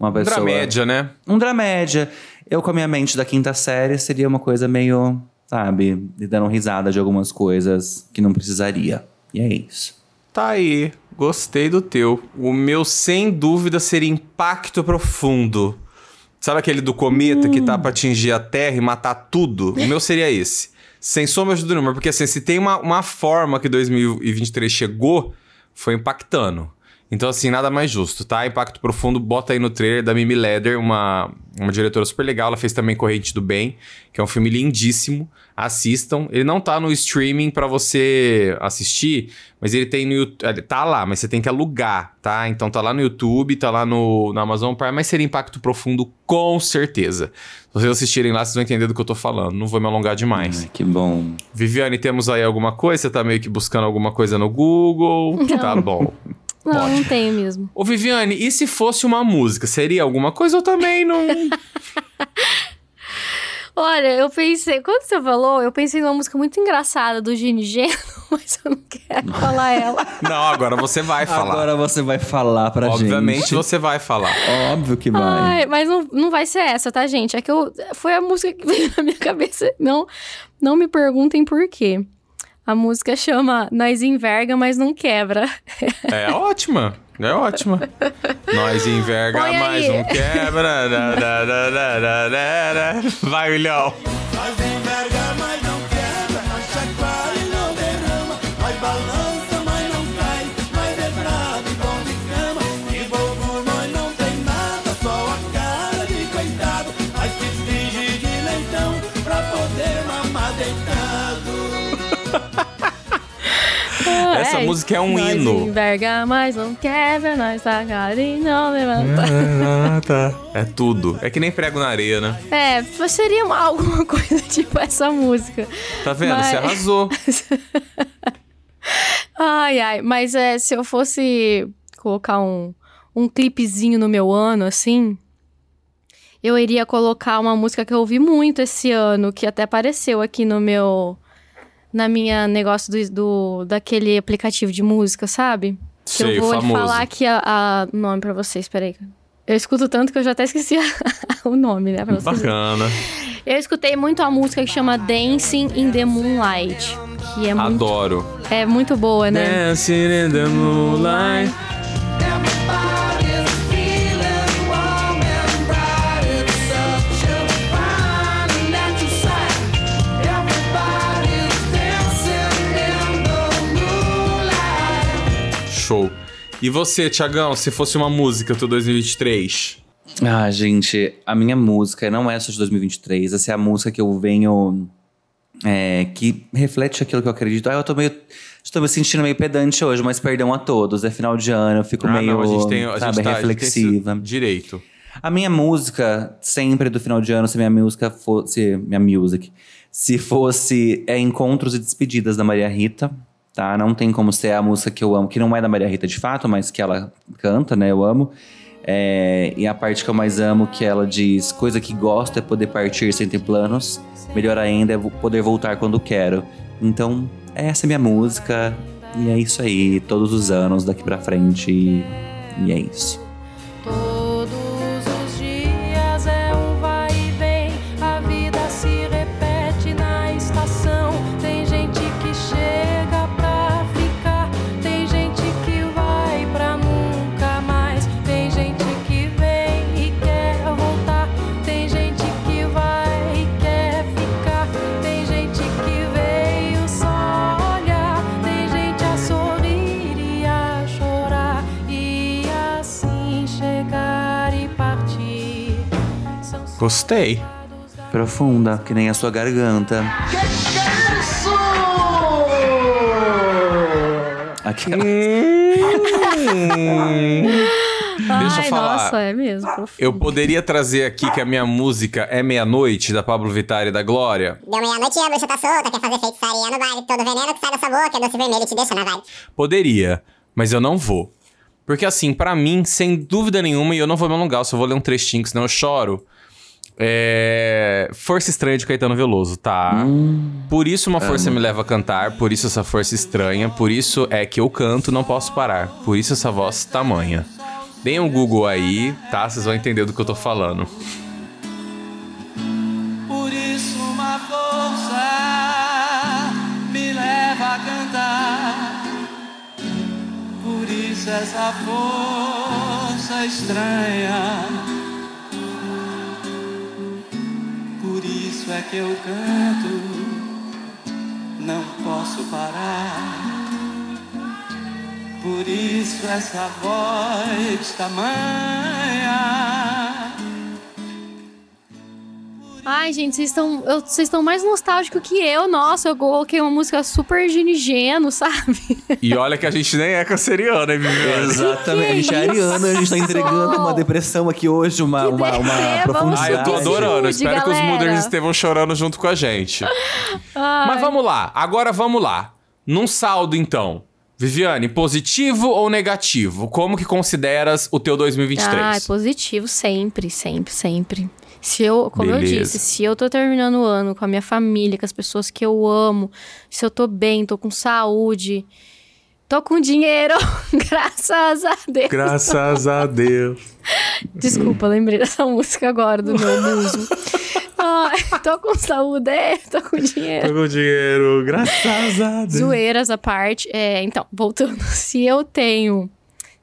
uma pessoa... Dramédia, né? Um dramédia. Eu com a minha mente da quinta série seria uma coisa meio, sabe, dando risada de algumas coisas que não precisaria. E é isso. Tá aí. Gostei do teu. O meu, sem dúvida, seria Impacto Profundo. Sabe aquele do cometa que tá pra atingir a Terra e matar tudo? O meu seria esse. Sem sombra de dúvida. Porque assim, se tem uma, uma forma que 2023 chegou, foi impactando. Então, assim, nada mais justo, tá? Impacto Profundo, bota aí no trailer da Mimi Leder, uma, uma diretora super legal. Ela fez também Corrente do Bem, que é um filme lindíssimo. Assistam. Ele não tá no streaming pra você assistir, mas ele tem no YouTube. Tá lá, mas você tem que alugar, tá? Então tá lá no YouTube, tá lá no, no Amazon Prime, mas seria Impacto Profundo com certeza. Se vocês assistirem lá, vocês vão entender do que eu tô falando. Não vou me alongar demais. Ai, que bom. Viviane, temos aí alguma coisa? Você tá meio que buscando alguma coisa no Google? Tá bom. Não, não tenho mesmo. Ô, Viviane, e se fosse uma música? Seria alguma coisa ou também não. Olha, eu pensei, quando você falou, eu pensei numa música muito engraçada do Gini Geno, mas eu não quero falar ela. não, agora você vai falar. Agora você vai falar pra Obviamente gente. você vai falar. Óbvio que vai. Ai, mas não, não vai ser essa, tá, gente? É que eu, foi a música que veio na minha cabeça. Não, não me perguntem por quê. A música chama Nós Enverga, mas não quebra. É ótima. É ótima. Nós enverga, Põe mas aí. não quebra. Da, da, da, da, da, da, da. Vai, William. Nós enverga, mas Essa É, música é um nós hino. enverga, mas não quebra, nós tá cara e não levanta. É tudo. É que nem prego na areia, né? É, seria uma- alguma coisa tipo essa música. Tá vendo? Mas- Você arrasou. Ai, ai, mas é, se eu fosse colocar um, um clipezinho no meu ano, assim, eu iria colocar uma música que eu ouvi muito esse ano, que até apareceu aqui no meu. Na minha negócio do, do daquele aplicativo de música, sabe? Que Sei, eu vou falar aqui a- a- o nome pra vocês, peraí. Eu escuto tanto que eu já até esqueci o nome, né? Pra vocês. Bacana. Eu escutei muito a música que chama Dancing in the Moonlight, que é muito, Adoro. é muito boa, né? Dancing in the moonlight. Show. E você, Tiagão, se fosse uma música do 2023? Ah, gente, a minha música não é só de 2023. Essa é a música que eu venho. é, que reflete aquilo que eu acredito. Ah, eu tô meio. Estou me sentindo meio pedante hoje, mas perdão a todos. É final de ano, eu fico Ah, meio. não, a gente tem, a sabe, gente tá, a gente reflexiva. direito. A minha música, sempre do final de ano, se minha música fosse. Minha music. Se fosse é, Encontros e Despedidas da Maria Rita, tá? Não tem como ser a música que eu amo, que não é da Maria Rita de fato, mas que ela canta, né? Eu amo. É, e a parte que eu mais amo, que ela diz: coisa que gosto é poder partir sem ter planos. Melhor ainda é poder voltar quando quero. Então, essa é minha música. E é isso aí, todos os anos daqui pra frente. E é isso. Gostei. Profunda, que nem a sua garganta. Aquela... Deixa eu Ai, falar. nossa, é mesmo. profundo. Eu poderia trazer aqui que a minha música é Meia-Noite, da Pablo Vittar e da Glória. Deu meia-noite e a bruxa tá solta, quer fazer feitiçaria no baile. Todo veneno que sai dessa boca é doce vermelho e te deixa na vibe. Poderia, mas eu não vou. Porque assim, pra mim, sem dúvida nenhuma, e eu não vou me alongar, eu só vou ler um trechinho, que senão eu choro. É... Força Estranha de Caetano Veloso, tá? por isso uma força me leva a cantar, por isso essa força estranha, por isso é que eu canto, não posso parar. Por isso essa voz tamanha. Deem um Google aí, tá? Vocês vão entender do que eu tô falando. Por isso uma força me leva a cantar. Por isso essa força estranha. Por isso é que eu canto, não posso parar. Por isso essa voz tamanha. Ai, gente, vocês estão eu- vocês estão mais nostálgicos que eu. Nossa, eu coloquei uma música super ginigeno, sabe? E olha que a gente nem é canceriano, hein, Viviane? Exatamente. A gente é isso? ariana, a gente tá entregando uma depressão aqui hoje, uma, uma, uma profundidade. Ah, eu tô adorando. Ajude, Espero que os galera. Mooders estejam chorando junto com a gente. Mas vamos lá. Agora vamos lá. Num saldo, então. Viviane, positivo ou negativo? Como que consideras o teu 2023? Ah, é positivo sempre, sempre, sempre. Se eu, como eu Beleza. disse, se eu tô terminando o ano com a minha família, com as pessoas que eu amo, se eu tô bem, tô com saúde, tô com dinheiro, graças a Deus. Graças a Deus. Desculpa, lembrei dessa música agora do meu muso. Ai, tô com saúde, é, tô com dinheiro. Tô com dinheiro, graças a Deus. Zoeiras à parte. É, então, voltando. Se eu tenho,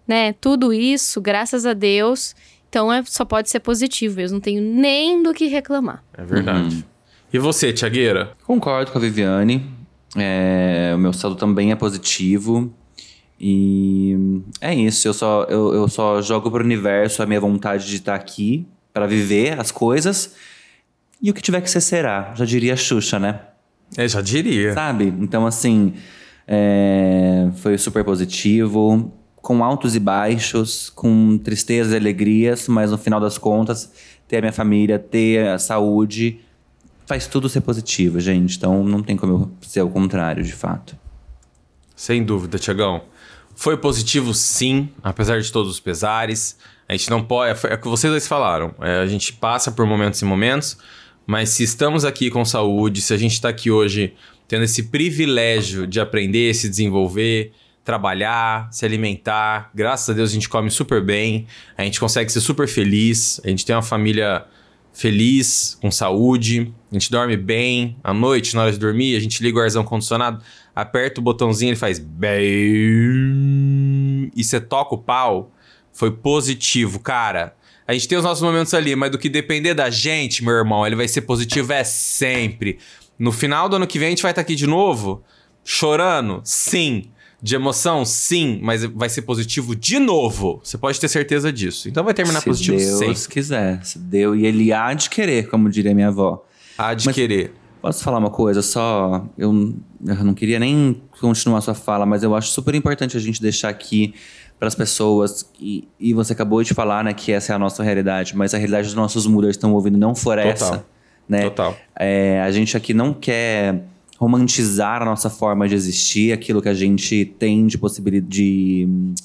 né, tudo isso, graças a Deus, então é, só pode ser positivo. Eu não tenho nem do que reclamar. É verdade. E você, Tiagueira? Concordo com a Viviane. É, o meu saldo também é positivo. E é isso. Eu só, eu, eu só jogo pro universo a minha vontade de estar aqui para viver as coisas. E o que tiver que ser, será. Já diria a Xuxa, né? É, já diria. Sabe? Então, assim, é, foi super positivo, com altos e baixos, com tristezas e alegrias, mas no final das contas, ter a minha família, ter a saúde, faz tudo ser positivo, gente. Então, não tem como ser o contrário, de fato. Sem dúvida, Tiagão. Foi positivo, sim, apesar de todos os pesares. A gente não pode. É o que vocês dois falaram. é, a gente passa por momentos e momentos, mas se estamos aqui com saúde, se a gente está aqui hoje tendo esse privilégio de aprender, se desenvolver, trabalhar, se alimentar, graças a Deus a gente come super bem, a gente consegue ser super feliz, a gente tem uma família feliz, com saúde, a gente dorme bem, à noite, na hora de dormir, a gente liga o arzão condicionado, aperta o botãozinho, ele faz bem. E você toca o pau, foi positivo, cara. A gente tem os nossos momentos ali, mas do que depender da gente, meu irmão, ele vai ser positivo é sempre. No final do ano que vem a gente vai estar aqui de novo, chorando, sim. De emoção, sim, mas vai ser positivo de novo. Você pode ter certeza disso. Então vai terminar se positivo Deus sempre. quiser. Se deu e ele há de querer, como diria minha avó. Há de querer. Posso falar uma coisa só? Eu, eu não queria nem continuar sua fala, mas eu acho super importante a gente deixar aqui para as pessoas. E, e você acabou de falar, né, que essa é a nossa realidade, mas a realidade dos nossos mooders estão ouvindo não for Total. essa. Né? Total. É, a gente aqui não quer romantizar a nossa forma de existir, aquilo que a gente tem de possibilidade de hum,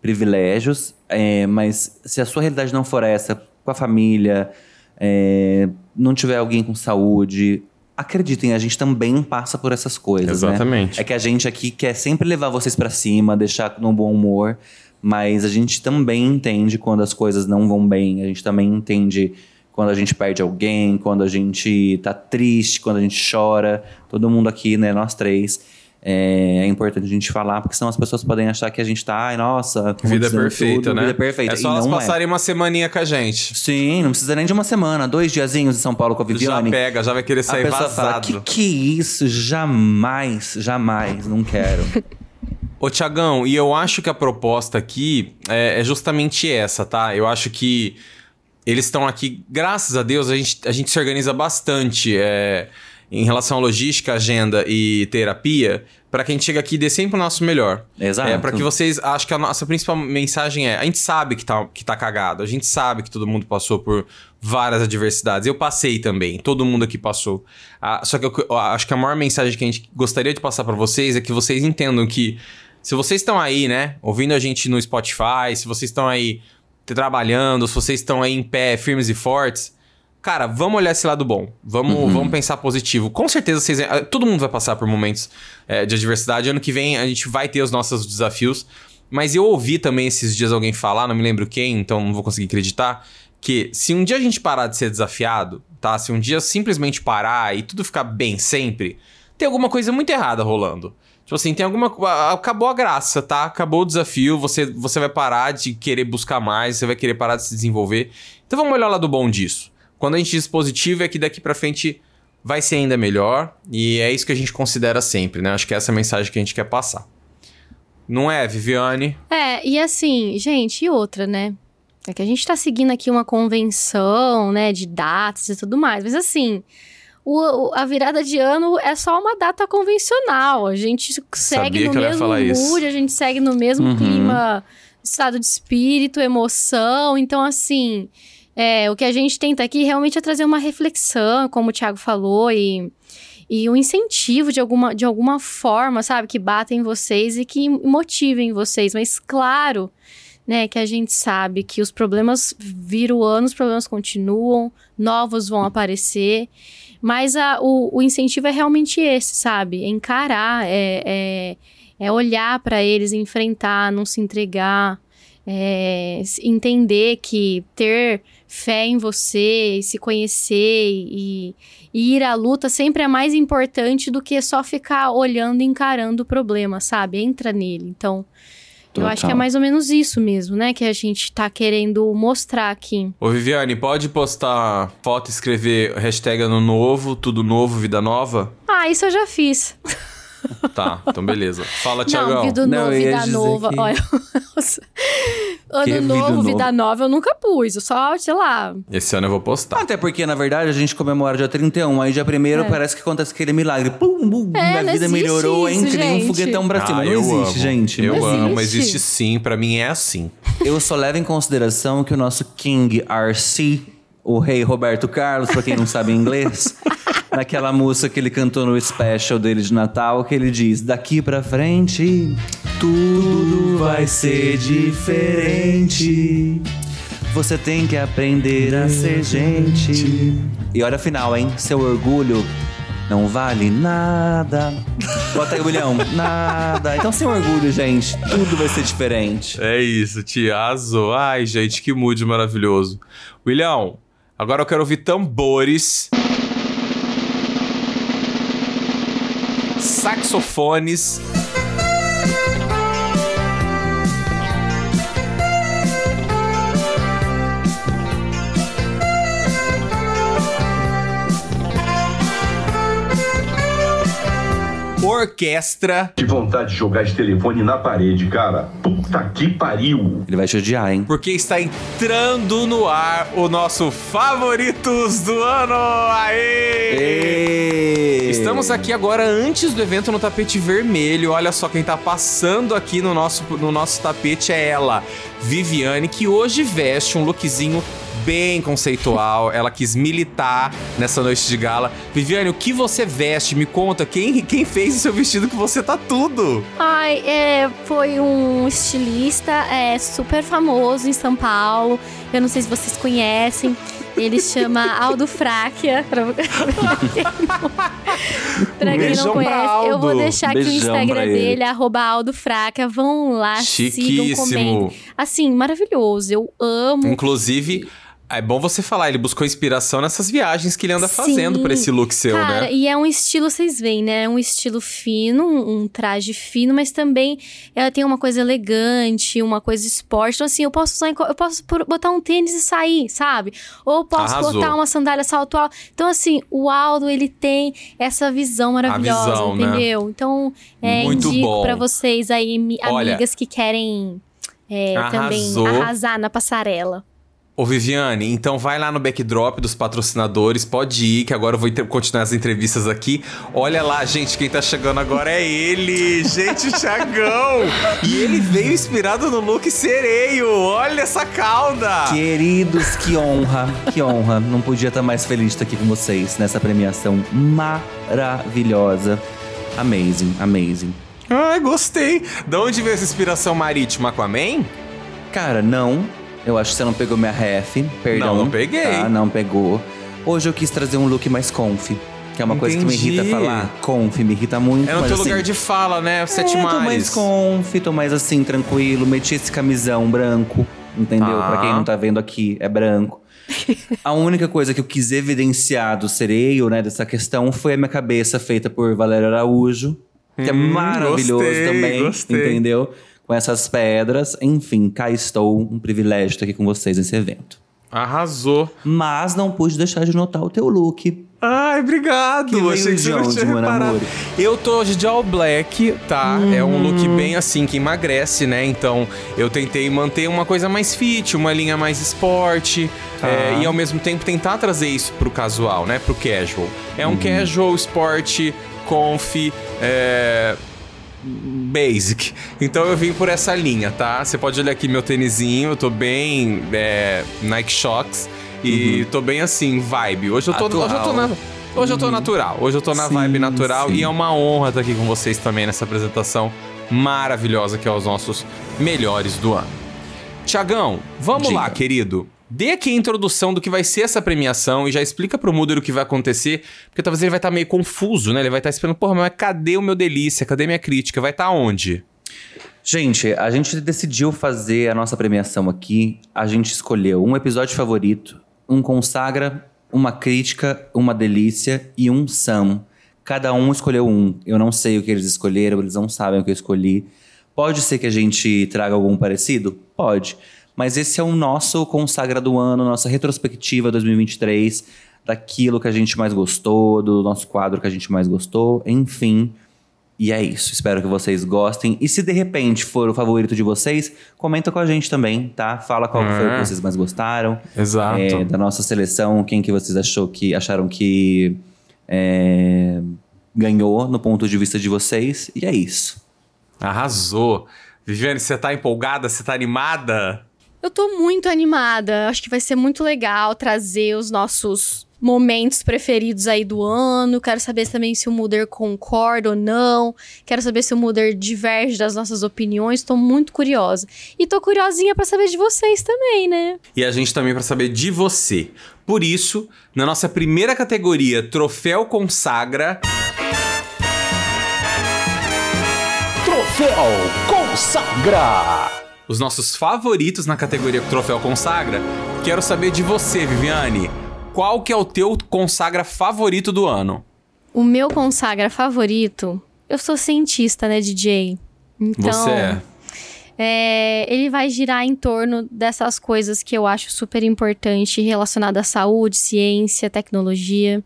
privilégios, é, mas se a sua realidade não for essa, com a família, é, não tiver alguém com saúde, acreditem, a gente também passa por essas coisas. né? Exatamente. É que a gente aqui quer sempre levar vocês pra cima, deixar no bom humor, mas a gente também entende quando as coisas não vão bem, a gente também entende quando a gente perde alguém, quando a gente tá triste, quando a gente chora. Todo mundo aqui, né, nós três. É, é importante a gente falar, porque senão as pessoas podem achar que a gente tá, ai, nossa, Vida romantizando perfeita, tudo, né? Vida perfeita. É só E elas não passarem uma semaninha com a gente. Sim, não precisa nem de uma semana, dois diazinhos em São Paulo com a Já Viviane. pega, já vai querer a sair fala, vazado. que que é isso? Jamais, jamais, não quero. Ô, Tiagão, e eu acho que a proposta aqui é, é justamente essa, tá? Eu acho que eles estão aqui, graças a Deus, a gente, a gente se organiza bastante é, em relação à logística, agenda e terapia, para que a gente chegue aqui e dê sempre o nosso melhor. Exato. É, para que vocês. Acho que a nossa principal mensagem é: a gente sabe que tá, que tá cagado, a gente sabe que todo mundo passou por várias adversidades. Eu passei também, todo mundo aqui passou. Ah, só que eu, eu acho que a maior mensagem que a gente gostaria de passar para vocês é que vocês entendam que se vocês estão aí, né, ouvindo a gente no Spotify, se vocês estão aí trabalhando, se vocês estão aí em pé, firmes e fortes, cara, vamos olhar esse lado bom. Vamos, vamos pensar positivo. Com certeza vocês. eh, Todo mundo vai passar por momentos eh, de adversidade. Ano que vem a gente vai ter os nossos desafios. Mas eu ouvi também esses dias alguém falar, não me lembro quem, então não vou conseguir acreditar, que se um dia a gente parar de ser desafiado, tá? Se um dia simplesmente parar e tudo ficar bem sempre, tem alguma coisa muito errada rolando. Tipo assim, tem alguma. Acabou a graça, tá? Acabou o desafio, você, você vai parar de querer buscar mais, você vai querer parar de se desenvolver. Então vamos olhar o lado bom disso. Quando a gente diz positivo, é que daqui pra frente vai ser ainda melhor. E é isso que a gente considera sempre, né? Acho que essa é a mensagem que a gente quer passar. Não é, Viviane? É, e assim, gente, e outra, né? É que a gente tá seguindo aqui uma convenção, né, de datas e tudo mais, mas assim, o, a virada de ano é só uma data convencional. A gente segue Sabia no mesmo mood, a gente segue no mesmo Uhum. clima, estado de espírito, emoção. Então, assim, é, o que a gente tenta aqui realmente é trazer uma reflexão, como o Thiago falou, e, e um incentivo de alguma, de alguma forma, sabe? Que batem em vocês e que motivem vocês. Mas, claro, né, que a gente sabe que os problemas viram anos, os problemas continuam, novos vão aparecer. Mas a- o, o incentivo é realmente esse, sabe? Encarar, é, é, é olhar para eles, enfrentar, não se entregar, é, entender que ter fé em você, se conhecer e, e ir à luta sempre é mais importante do que só ficar olhando e encarando o problema, sabe? Entra nele. Então, eu acho que é Total. mais ou menos isso mesmo, né? Que a gente tá querendo mostrar aqui. Ô, Viviane, pode postar foto e escrever hashtag ano novo, tudo novo, vida nova? Ah, isso eu já fiz. Tá, então beleza. Fala, Não, Tiagão. vida Não, nova, eu ia vida nova. que- Olha, ano Que vida novo, nova? vida nova, eu nunca pus. Eu só, sei lá. Esse ano eu vou postar. Até porque, na verdade, a gente comemora dia 31, aí dia 1 É. parece que acontece aquele milagre. Pum, bum, É, minha vida melhorou, isso, hein? Que nem um foguetão pra cima. Ah, não existe, amo. gente. Eu não amo, existe. existe sim. Pra mim é assim. Eu só levo em consideração que o nosso King RC, o rei Roberto Carlos, pra quem não sabe inglês, naquela música que ele cantou no special dele de Natal, que ele diz: Daqui pra frente, tudo vai ser diferente. Você tem que aprender a ser gente. E olha a final, hein? Seu orgulho não vale nada. Bota aí, William. Nada. Então, sem orgulho, gente, tudo vai ser diferente. É isso, Tiazo. Ai, gente, que mood maravilhoso. William, agora eu quero ouvir tambores. Saxofones. Orquestra. Que vontade de jogar esse telefone na parede, cara. Puta que pariu. Ele vai te odiar, hein? Porque está entrando no ar o nosso Favoritos do Ano! Aê! Ê! Estamos aqui agora antes do evento no tapete vermelho. Olha só quem tá passando aqui no nosso, no nosso tapete é ela, Viviane, que hoje veste um lookzinho bem conceitual. Ela quis militar nessa noite de gala. Viviane, o que você veste? Me conta, quem, quem fez o seu vestido que você tá tudo? Ai, é, foi um estilista é, super famoso em São Paulo. Eu não sei se vocês conhecem. Ele chama Aldo Fráquia. Pra, pra quem Beijão não pra conhece, eu vou deixar aqui o Beijão pra Instagram ele. dele, arroba Aldo Fráquia. Vão lá, sigam, Chiquíssimo. comentem. Assim, maravilhoso. Eu amo. Inclusive, é bom você falar, ele buscou inspiração nessas viagens que ele anda fazendo Sim. pra esse look seu, Cara, né? e é um estilo, vocês veem, né? É um estilo fino, um, um traje fino, mas também ela tem uma coisa elegante, uma coisa esporte. Então, assim, eu posso usar, eu posso por- botar um tênis e sair, sabe? Ou posso Arrasou. botar uma sandália salto alto. Então, assim, o Aldo, ele tem essa visão maravilhosa, visão, né? entendeu? Então, é, Muito indico pra vocês aí, Olha, amigas que querem é, também arrasar na passarela. Ô, Viviane, então vai lá no backdrop dos patrocinadores, pode ir, que agora eu vou continuar as entrevistas aqui. Olha lá, gente, quem tá chegando agora é ele, gente, o Thiagão! E ele veio inspirado no look sereio, olha essa cauda! Queridos, que honra, que honra. Não podia estar mais feliz de estar aqui com vocês nessa premiação maravilhosa. Amazing, amazing. Ai, gostei! De onde veio essa inspiração marítima, Aquaman? Cara, não. Eu acho que você não pegou minha ref. Perdão. Não, não peguei. Tá, não pegou. Hoje eu quis trazer um look mais conf. Que é uma coisa que me Entendi. irrita falar. Conf, me irrita muito. É no teu assim, lugar de fala, né? Sete é, tô mais conf, tô mais assim, tranquilo. Meti esse camisão branco, entendeu? Tá. Pra quem não tá vendo aqui, é branco. a única coisa que eu quis evidenciar do sereio, né, dessa questão, foi a minha cabeça feita por Valério Araújo. Que é Hum, maravilhoso gostei, também, gostei. entendeu? Com essas pedras. Enfim, cá estou. Um privilégio estar aqui com vocês nesse evento. Arrasou. Mas não pude deixar de notar o teu look. Ai, obrigado. Que Achei que você não tinha reparado. Eu tô hoje de all black, tá? É um look bem assim que emagrece, né? Então eu tentei manter uma coisa mais fit, uma linha mais esporte. Tá. é, e ao mesmo tempo tentar trazer isso pro casual, né? Pro casual. É um casual, esporte, conf, é, basic. Então eu vim por essa linha, tá? Você pode olhar aqui meu tênisinho, eu tô bem é, Nike Shox e tô bem assim, vibe. Hoje eu tô, hoje eu tô na Hoje eu tô natural, hoje eu tô na Sim, vibe natural sim. e é uma honra estar aqui com vocês também nessa apresentação maravilhosa que é os nossos melhores do ano. Tiagão, vamos Diga. lá, querido. Dê aqui a introdução do que vai ser essa premiação e já explica pro Muder o que vai acontecer, porque talvez ele vai estar meio confuso, né? Ele vai estar esperando, porra, mas cadê o meu delícia? Cadê minha crítica? Vai estar onde? Gente, a gente decidiu fazer a nossa premiação aqui. A gente escolheu um episódio favorito, um consagra, uma crítica, uma delícia e um Sam. Cada um escolheu um. Eu não sei o que eles escolheram, eles não sabem o que eu escolhi. Pode ser que a gente traga algum parecido? Pode. Mas esse é o nosso consagra do ano, nossa retrospectiva 2023, daquilo que a gente mais gostou, do nosso quadro que a gente mais gostou, enfim. E é isso. Espero que vocês gostem. E se de repente for o favorito de vocês, comenta com a gente também, tá? Fala qual foi o É. que vocês mais gostaram. Exato. É, da nossa seleção, quem que vocês achou que acharam que é, ganhou no ponto de vista de vocês. E é isso. Arrasou. Viviane, você tá empolgada? Você tá animada? Eu tô muito animada. Acho que vai ser muito legal trazer os nossos momentos preferidos aí do ano. Quero saber também se o Mulder concorda ou não. Quero saber se o Mulder diverge das nossas opiniões. Tô muito curiosa. E tô curiosinha pra saber de vocês também, né? E a gente também para saber de você. Por isso, na nossa primeira categoria, Troféu Consagra, Troféu Consagra! Os nossos favoritos na categoria Troféu Consagra, quero saber de você, Viviane. Qual que é o teu consagra favorito do ano? O meu consagra favorito, eu sou cientista, né, DJ? Então, Você é. É, ele vai girar em torno dessas coisas que eu acho super importante relacionada à saúde, ciência, tecnologia.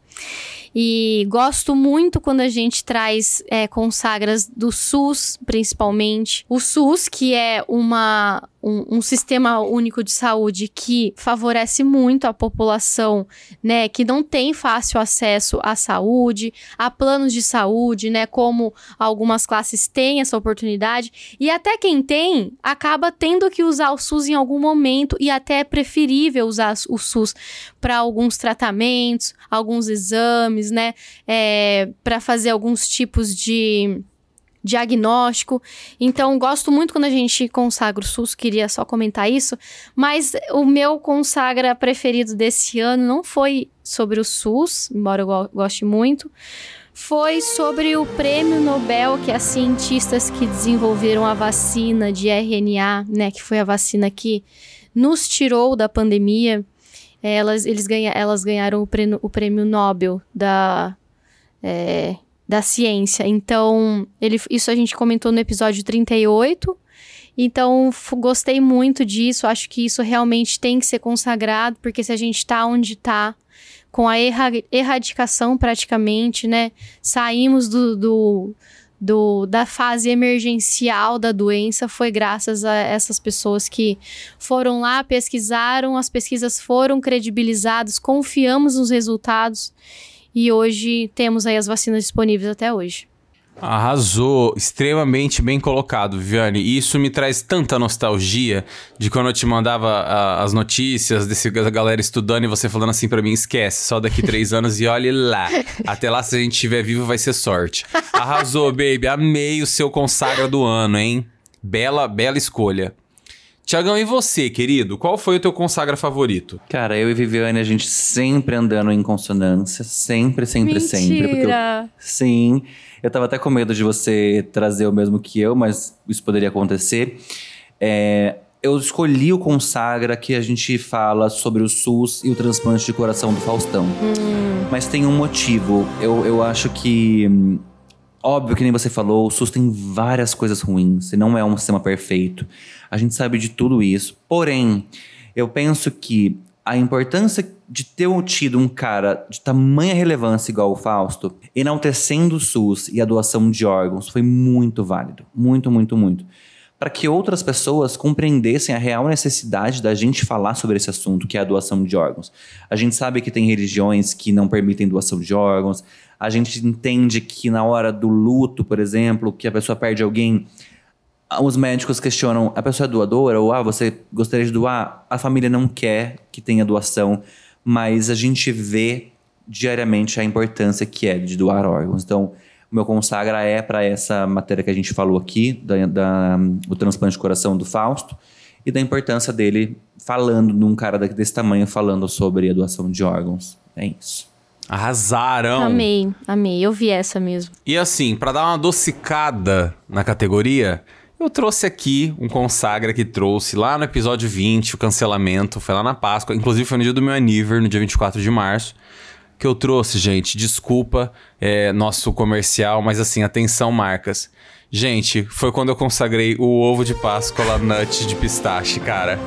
E gosto muito quando a gente traz é, consagras do SUS, principalmente. O SUS, que é uma, um, um sistema único de saúde que favorece muito a população, né, que não tem fácil acesso à saúde, a planos de saúde, né, como algumas classes têm essa oportunidade. E até quem tem, acaba tendo que usar o SUS em algum momento e até é preferível usar o SUS para alguns tratamentos, alguns exames, né? É, para fazer alguns tipos de diagnóstico. Então, gosto muito quando a gente consagra o SUS, queria só comentar isso. Mas o meu consagra preferido desse ano não foi sobre o SUS, embora eu go- goste muito. Foi sobre o prêmio Nobel que as cientistas que desenvolveram a vacina de RNA, né, que foi a vacina que nos tirou da pandemia, elas, eles ganha, elas ganharam o prêmio, o prêmio Nobel da, é, da ciência. Então, ele, isso a gente comentou no episódio 38. Então, gostei muito disso. Acho que isso realmente tem que ser consagrado, porque se a gente tá onde tá, com a erra- erradicação praticamente, né? Saímos do, do, do- da fase emergencial da doença, foi graças a essas pessoas que foram lá, pesquisaram, as pesquisas foram credibilizadas, confiamos nos resultados e hoje temos aí as vacinas disponíveis até hoje. Arrasou, extremamente bem colocado, Viviane. E isso me traz tanta nostalgia de quando eu te mandava ah, as notícias desse da galera estudando e você falando assim pra mim: esquece, só daqui três anos e olhe lá. Até lá, se a gente estiver vivo, vai ser sorte. Arrasou, baby. Amei o seu consagra do ano, hein? Bela, bela escolha. Tiagão, e você, querido? Qual foi o teu consagra favorito? Cara, eu e Viviane, a gente sempre andando em consonância. Sempre, sempre, sempre. porque eu- Mentira! Sim. Eu tava até com medo de você trazer o mesmo que eu, mas isso poderia acontecer. É, eu escolhi o Consagra que a gente fala sobre o SUS e o transplante de coração do Faustão. Mas tem um motivo. Eu, eu acho que. hum, Óbvio que nem você falou, o SUS tem várias coisas ruins e não é um sistema perfeito. A gente sabe de tudo isso. Porém, eu penso que a importância de ter tido um cara de tamanha relevância igual o Fausto, enaltecendo o SUS e a doação de órgãos, foi muito válido. Muito, muito, muito. Para que outras pessoas compreendessem a real necessidade da gente falar sobre esse assunto, que é a doação de órgãos. A gente sabe que tem religiões que não permitem doação de órgãos. A gente entende que na hora do luto, por exemplo, que a pessoa perde alguém, os médicos questionam: a pessoa é doadora? Ou ah, você gostaria de doar? A família não quer que tenha doação, mas a gente vê diariamente a importância que é de doar órgãos. Então, o meu consagra é para essa matéria que a gente falou aqui, da, da, o transplante de coração do Fausto, e da importância dele falando, num cara desse tamanho, falando sobre a doação de órgãos. É isso. Arrasaram! Amei, amei. Eu vi essa mesmo. E assim, para dar uma adocicada na categoria, eu trouxe aqui um consagra que trouxe lá no episódio 20, o cancelamento, foi lá na Páscoa, inclusive foi no dia do meu aniversário, no dia 24 de março, que eu trouxe, gente. Desculpa é, nosso comercial, mas assim, atenção, marcas. Gente, foi quando eu consagrei o ovo de Páscoa lá nut de pistache, cara.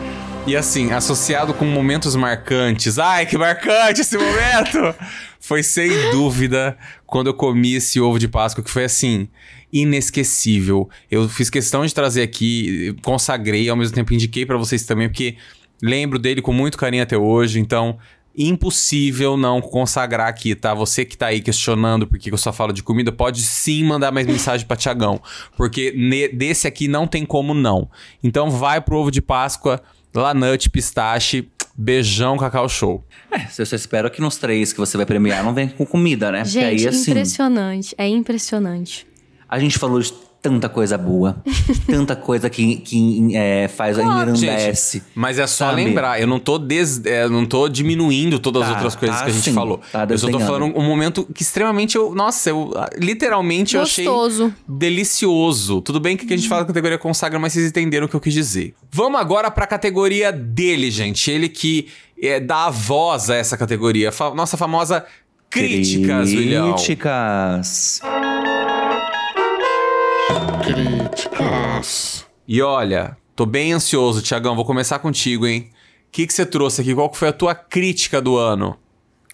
E assim, associado com momentos marcantes. Ai, que marcante esse momento! Foi sem dúvida quando eu comi esse ovo de Páscoa, que foi assim, inesquecível. Eu fiz questão de trazer aqui, consagrei, ao mesmo tempo indiquei para vocês também, porque lembro dele com muito carinho até hoje, então impossível não consagrar aqui, tá? Você que tá aí questionando por que eu só falo de comida, pode sim mandar mais mensagem pra Tiagão, porque desse aqui não tem como não. Então vai pro ovo de Páscoa, Lanut, pistache, beijão, cacau show. É, eu só espero que nos três que você vai premiar não venha com comida, né? Gente, Porque aí, assim, impressionante, é impressionante. A gente falou de tanta coisa boa. tanta coisa que, que é, faz a engrandece. Mas é só sabe? lembrar, eu não tô, des, é, não tô diminuindo todas tá, as outras coisas tá, que a gente sim, falou. Tá eu só tô falando um momento que extremamente eu. Nossa, eu literalmente Gostoso. eu achei delicioso. Tudo bem que a gente fala da categoria consagra, mas vocês entenderam o que eu quis dizer. Vamos agora pra categoria dele, gente. Ele que é, dá a voz a essa categoria. Fa nossa famosa críticas, William. Críticas. Críticas. E olha, tô bem ansioso, Tiagão. Vou começar contigo, hein? O que, que você trouxe aqui? Qual foi a tua crítica do ano?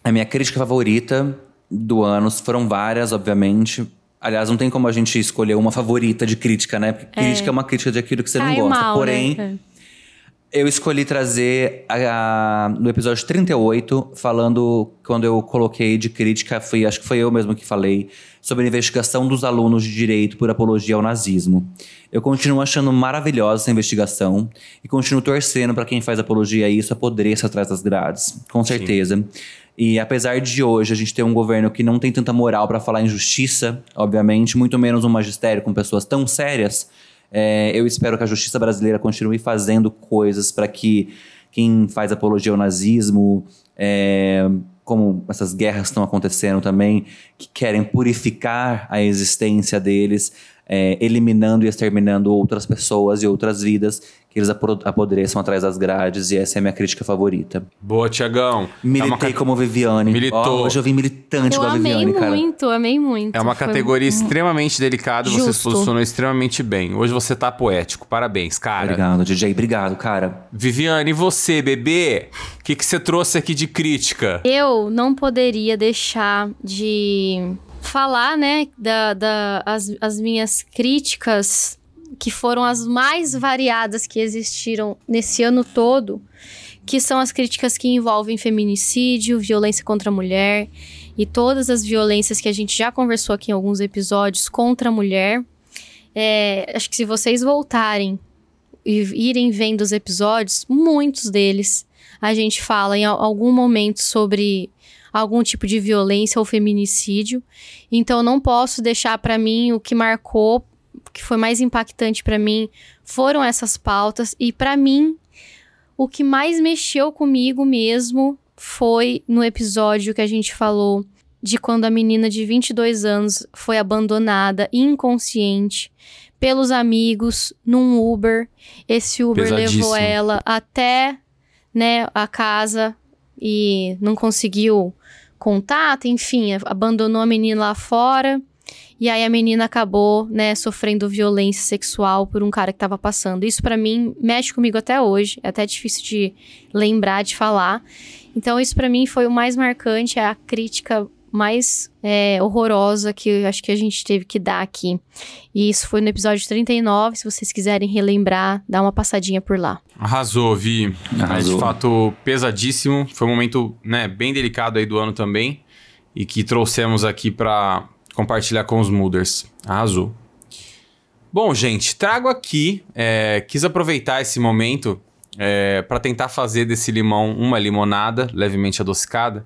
A minha crítica favorita do ano foram várias, obviamente. Aliás, não tem como a gente escolher uma favorita de crítica, né? Porque é. crítica é uma crítica de aquilo que você Cai não gosta. Mal, Porém, né? Eu escolhi trazer a, a, no episódio 38, falando quando eu coloquei de crítica, foi, acho que foi eu mesmo que falei, sobre a investigação dos alunos de direito por apologia ao nazismo. Eu continuo achando maravilhosa essa investigação e continuo torcendo para quem faz apologia a isso apodreça atrás das grades, com certeza. Sim. E apesar de hoje a gente ter um governo que não tem tanta moral para falar em justiça, obviamente, muito menos um magistério com pessoas tão sérias, é, eu espero que a justiça brasileira continue fazendo coisas para que quem faz apologia ao nazismo, é, como essas guerras estão acontecendo também, que querem purificar a existência deles, é, eliminando e exterminando outras pessoas e outras vidas, que eles apodreçam atrás das grades, e essa é a minha crítica favorita. Boa, Tiagão. Militei é como Viviane. Militou. Oh, hoje eu vim militante eu igual a Viviane, cara. Amei muito, amei muito. É uma Foi categoria extremamente delicada, Justo. você se posicionou extremamente bem. Hoje você tá poético, parabéns, cara. Obrigado, DJ, obrigado, cara. Viviane, e você, bebê? O que, que você trouxe aqui de crítica? Eu não poderia deixar de falar, né, da, da, as, as minhas críticas, que foram as mais variadas que existiram nesse ano todo, que são as críticas que envolvem feminicídio, violência contra a mulher e todas as violências que a gente já conversou aqui em alguns episódios contra a mulher. É, acho que se vocês voltarem e irem vendo os episódios, muitos deles a gente fala em algum momento sobre algum tipo de violência ou feminicídio. Então não posso deixar para mim o que marcou, que foi mais impactante para mim foram essas pautas e para mim o que mais mexeu comigo mesmo foi no episódio que a gente falou de quando a menina de 22 anos foi abandonada inconsciente pelos amigos num Uber. Esse Uber levou ela até, né, a casa e não conseguiu contato, enfim, abandonou a menina lá fora. E aí a menina acabou, né, sofrendo violência sexual por um cara que tava passando. Isso pra mim mexe comigo até hoje. É até difícil de lembrar, de falar. Então isso pra mim foi o mais marcante, é a crítica mais é, horrorosa que eu acho que a gente teve que dar aqui. E isso foi no episódio 39. Se vocês quiserem relembrar, dá uma passadinha por lá. Arrasou, Vi. É Arrasou. de fato pesadíssimo. Foi um momento né, bem delicado aí do ano também. E que trouxemos aqui pra compartilhar com os Mooders. Arrasou. Bom, gente, trago aqui. é, quis aproveitar esse momento é, para tentar fazer desse limão uma limonada levemente adocicada.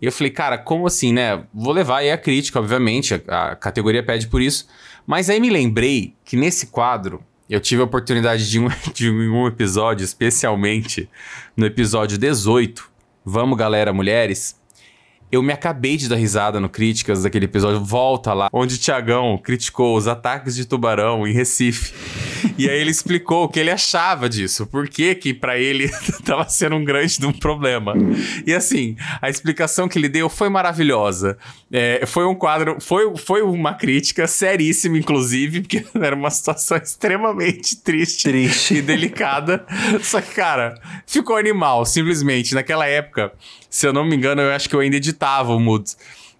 E eu falei, cara, como assim, né? Vou levar aí a crítica, obviamente, a, a categoria pede por isso. Mas aí me lembrei que nesse quadro eu tive a oportunidade de um, de um episódio, especialmente no episódio 18. Vamos, galera, mulheres. Eu me acabei de dar risada no Críticas daquele episódio. Volta lá, onde o Tiagão criticou os ataques de tubarão em Recife. E aí ele explicou o que ele achava disso. Por que que pra ele tava sendo um grande de um problema. E assim, a explicação que ele deu foi maravilhosa. É, foi um quadro, foi, foi uma crítica seríssima, inclusive, porque era uma situação extremamente triste, Triste. e delicada. Só que, cara, ficou animal, simplesmente. Naquela época, se eu não me engano, eu acho que eu ainda editava o Moods.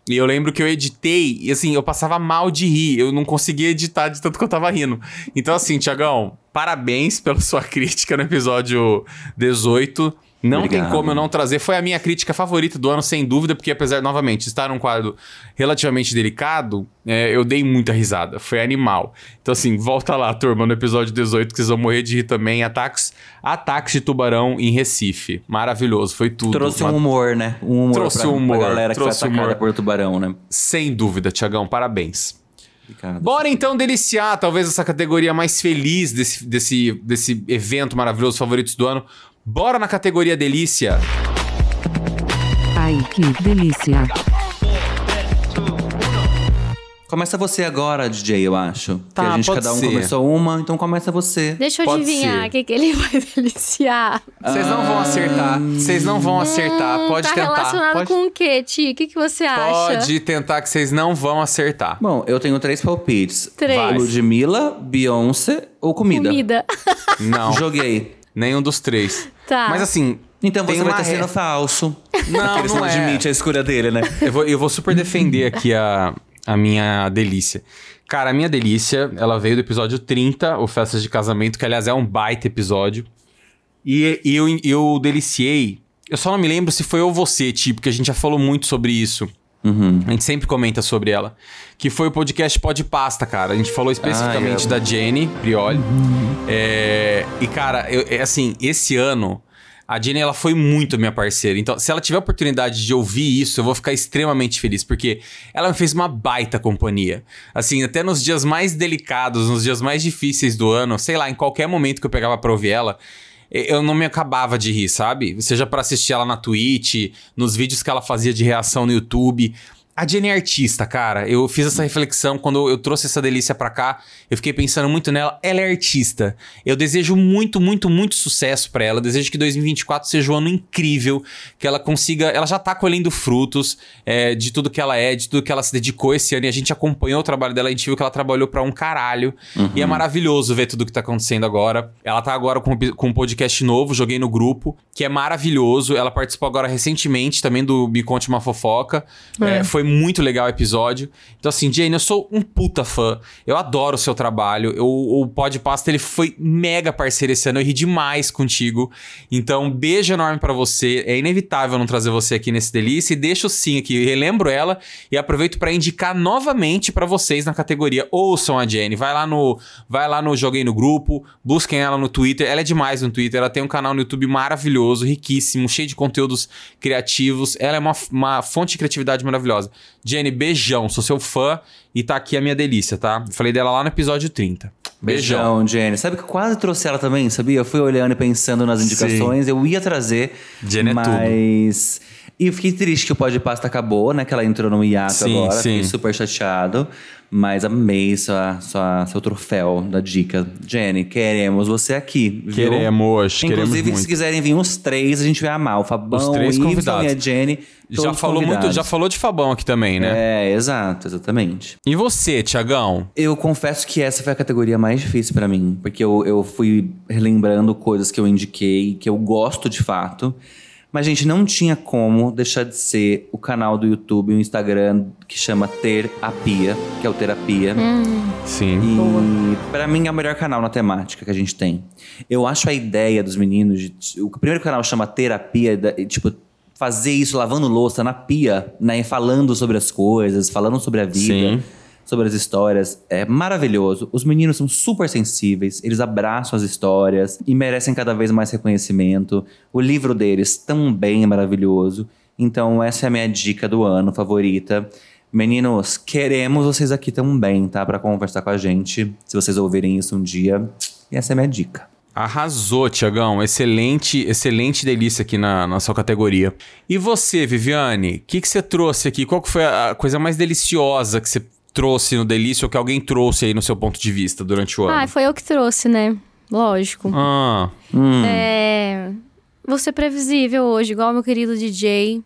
E eu lembro que eu editei, e assim, eu passava mal de rir. Eu não conseguia editar de tanto que eu tava rindo. Então, assim, Tiagão, parabéns pela sua crítica no episódio 18. Não Obrigado. tem como eu não trazer. Foi a minha crítica favorita do ano, sem dúvida, porque apesar, novamente, de estar num quadro relativamente delicado, é, eu dei muita risada. Foi animal. Então, assim, volta lá, turma, no episódio 18, que vocês vão morrer de rir também. Ataques, ataques de tubarão em Recife. Maravilhoso, foi tudo. Trouxe Uma- um humor, né? Um humor Trouxe pra, um humor, pra galera trouxe que foi atacada humor. por tubarão, né? Sem dúvida, Tiagão, parabéns. Obrigado. Bora então deliciar talvez essa categoria mais feliz desse, desse, desse evento maravilhoso, favoritos do ano. Bora na categoria delícia. Ai, que delícia. Começa você agora, DJ, eu acho. Tá, que a gente pode cada um ser. começou uma, então começa você. Deixa eu Pode adivinhar ser. o que, que ele vai deliciar. Vocês não vão acertar. Vocês não vão acertar. Hum, Pode tá tentar. relacionado Pode, com o quê, Ti? O que, que você acha? pode tentar que vocês não vão acertar. Bom, eu tenho três palpites. Três. Vai. Ludmilla, Beyoncé ou comida? Comida. Não, Joguei. Nenhum dos três. Tá. Mas assim, Então Tem você vai uma estar re- sendo falso. Não, Porque ele não é. admite a escolha dele, né? Eu vou, eu vou super defender aqui a, a minha delícia. Cara, a minha delícia, ela veio do episódio 30, o Festas de Casamento, que aliás é um baita episódio. E, e eu, eu deliciei. Eu só não me lembro se foi ou você, tipo, porque a gente já falou muito sobre isso. Uhum. A gente sempre comenta sobre ela. Que foi o podcast Pode Pasta, cara. A gente falou especificamente Ah, é. da Jenny Prioli. É, e, cara, eu- é assim, esse ano. A Jenny, ela foi muito minha parceira. Então, se ela tiver a oportunidade de ouvir isso, eu vou ficar extremamente feliz, porque ela me fez uma baita companhia. Assim, até nos dias mais delicados, nos dias mais difíceis do ano, sei lá, em qualquer momento que eu pegava pra ouvir ela, eu não me acabava de rir, sabe? Seja pra assistir ela na Twitch, nos vídeos que ela fazia de reação no YouTube. A Jenny é artista, cara. Eu fiz essa reflexão quando eu trouxe essa delícia pra cá. Eu fiquei pensando muito nela. Ela é artista. Eu desejo muito, muito, muito sucesso pra ela. Eu desejo que 2024 seja um ano incrível. Que ela consiga. Ela já tá colhendo frutos é, de tudo que ela é, de tudo que ela se dedicou esse ano. E a gente acompanhou o trabalho dela. A gente viu que ela trabalhou pra um caralho. E é maravilhoso ver tudo que tá acontecendo agora. Ela tá agora com, com um podcast novo, joguei no grupo, que é maravilhoso. Ela participou agora recentemente também do Me Conte Uma Fofoca. É. É, foi muito legal o episódio. Então, assim, Jane, eu sou um puta fã. Eu adoro o seu trabalho. Eu, o Pod Pasta, ele foi mega parceiro esse ano. Eu ri demais contigo. Então, beijo enorme pra você. É inevitável não trazer você aqui nesse delícia. E deixo sim aqui, relembro ela e aproveito pra indicar novamente pra vocês na categoria. Ouçam a Jenny. Vai lá no, vai lá no Joguei no Grupo, busquem ela no Twitter. Ela é demais no Twitter. Ela tem um canal no YouTube maravilhoso, riquíssimo, cheio de conteúdos criativos. Ela é uma, uma fonte de criatividade maravilhosa. Jenny, beijão. Sou seu fã e tá aqui a minha delícia, tá? Falei dela lá no episódio 30. Beijão. Beijão, Jenny. Sabe que eu quase trouxe ela também, sabia? Eu fui olhando e pensando nas indicações, eu ia trazer. Jenny é mas E eu fiquei triste que o Pode Pasta acabou, né? Que ela entrou no hiato Sim, agora. sim. Fiquei super chateado. Mas amei sua, sua, seu troféu da dica. Jenny, queremos você aqui. Viu? Queremos, queremos Inclusive, muito. se quiserem vir uns três, a gente vai amar. O Fabão, Os três o convidados. e a Jenny. Já falou muito, convidados. já falou de Fabão aqui também, né? É, exato, exatamente. E você, Tiagão? Eu confesso que essa foi a categoria mais difícil pra mim, porque eu, eu fui relembrando coisas que eu indiquei, que eu gosto de fato. Mas, gente, não tinha como deixar de ser o canal do YouTube e o Instagram que chama Terapia, que é o Terapia. Sim. E pra mim é o melhor canal na temática que a gente tem. Eu acho a ideia dos meninos de. O primeiro canal chama Terapia, da- e, tipo, fazer isso lavando louça na pia, né? E falando sobre as coisas, falando sobre a vida, Sim. Sobre as histórias. É maravilhoso. Os meninos são super sensíveis, eles abraçam as histórias e merecem cada vez mais reconhecimento. O livro deles também é maravilhoso. Então, essa é a minha dica do ano favorita. Meninos, queremos vocês aqui também, tá? Pra conversar com a gente. Se vocês ouvirem isso um dia. E essa é a minha dica. Arrasou, Tiagão. Excelente, excelente delícia aqui na, na sua categoria. E você, Viviane, o que, que você trouxe aqui? Qual que foi a coisa mais deliciosa que você trouxe no Delícia ou que alguém trouxe aí no seu ponto de vista durante o ano? Ah, foi eu que trouxe, né? Lógico. Ah, É. Vou ser previsível hoje, igual meu querido DJ.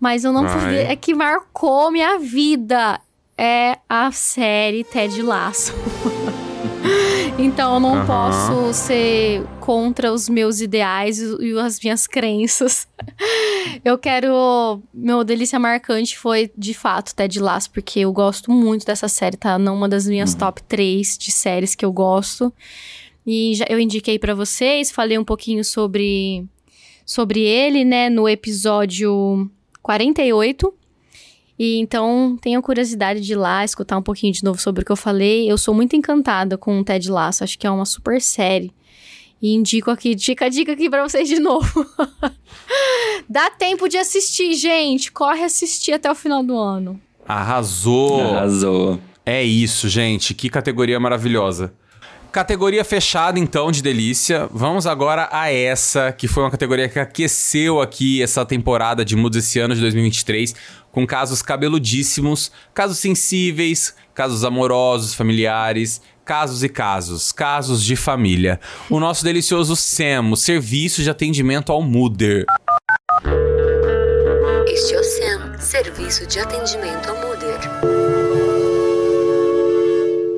Mas eu não Vai. podia. É que marcou minha vida. É a série Ted Laço. então eu não Aham. posso ser contra os meus ideais e as minhas crenças. eu quero. Meu delícia marcante foi, de fato, Ted Laço, porque eu gosto muito dessa série, tá? Numa das minhas top 3 de séries que eu gosto. E já, eu indiquei pra vocês, falei um pouquinho sobre, sobre ele, né, no episódio 48. E então tenho curiosidade de ir lá escutar um pouquinho de novo sobre o que eu falei. Eu sou muito encantada com o Ted Lasso, acho que é uma super série. E indico aqui, dica, dica aqui pra vocês de novo. Dá tempo de assistir, gente. Corre assistir até o final do ano. arrasou. Arrasou. É isso, gente. Que categoria maravilhosa. Categoria fechada, então, de delícia. Vamos agora a essa, que foi uma categoria que aqueceu aqui essa temporada de Moods esse ano de 2023, com casos cabeludíssimos, casos sensíveis, casos amorosos, familiares, casos e casos, casos de família. O nosso delicioso SEM, o Serviço de Atendimento ao Mooder. Este é o SEM, Serviço de Atendimento ao Mooder.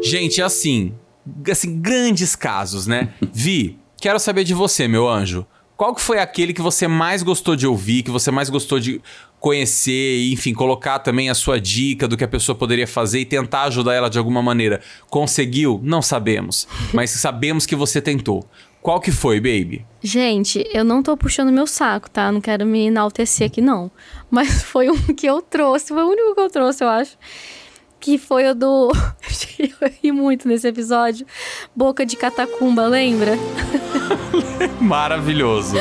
Gente, assim, assim, grandes casos, né? Vi, quero saber de você, meu anjo. Qual que foi aquele que você mais gostou de ouvir, que você mais gostou de conhecer, enfim, colocar também a sua dica do que a pessoa poderia fazer e tentar ajudar ela de alguma maneira? Conseguiu? Não sabemos, mas sabemos que você tentou. Qual que foi, baby? Gente, eu não tô puxando meu saco, tá? Não quero me enaltecer aqui, não. Mas foi um que eu trouxe, foi o único que eu trouxe, eu acho. Que foi o do. eu ri muito nesse episódio. Boca de catacumba, lembra? Maravilhoso.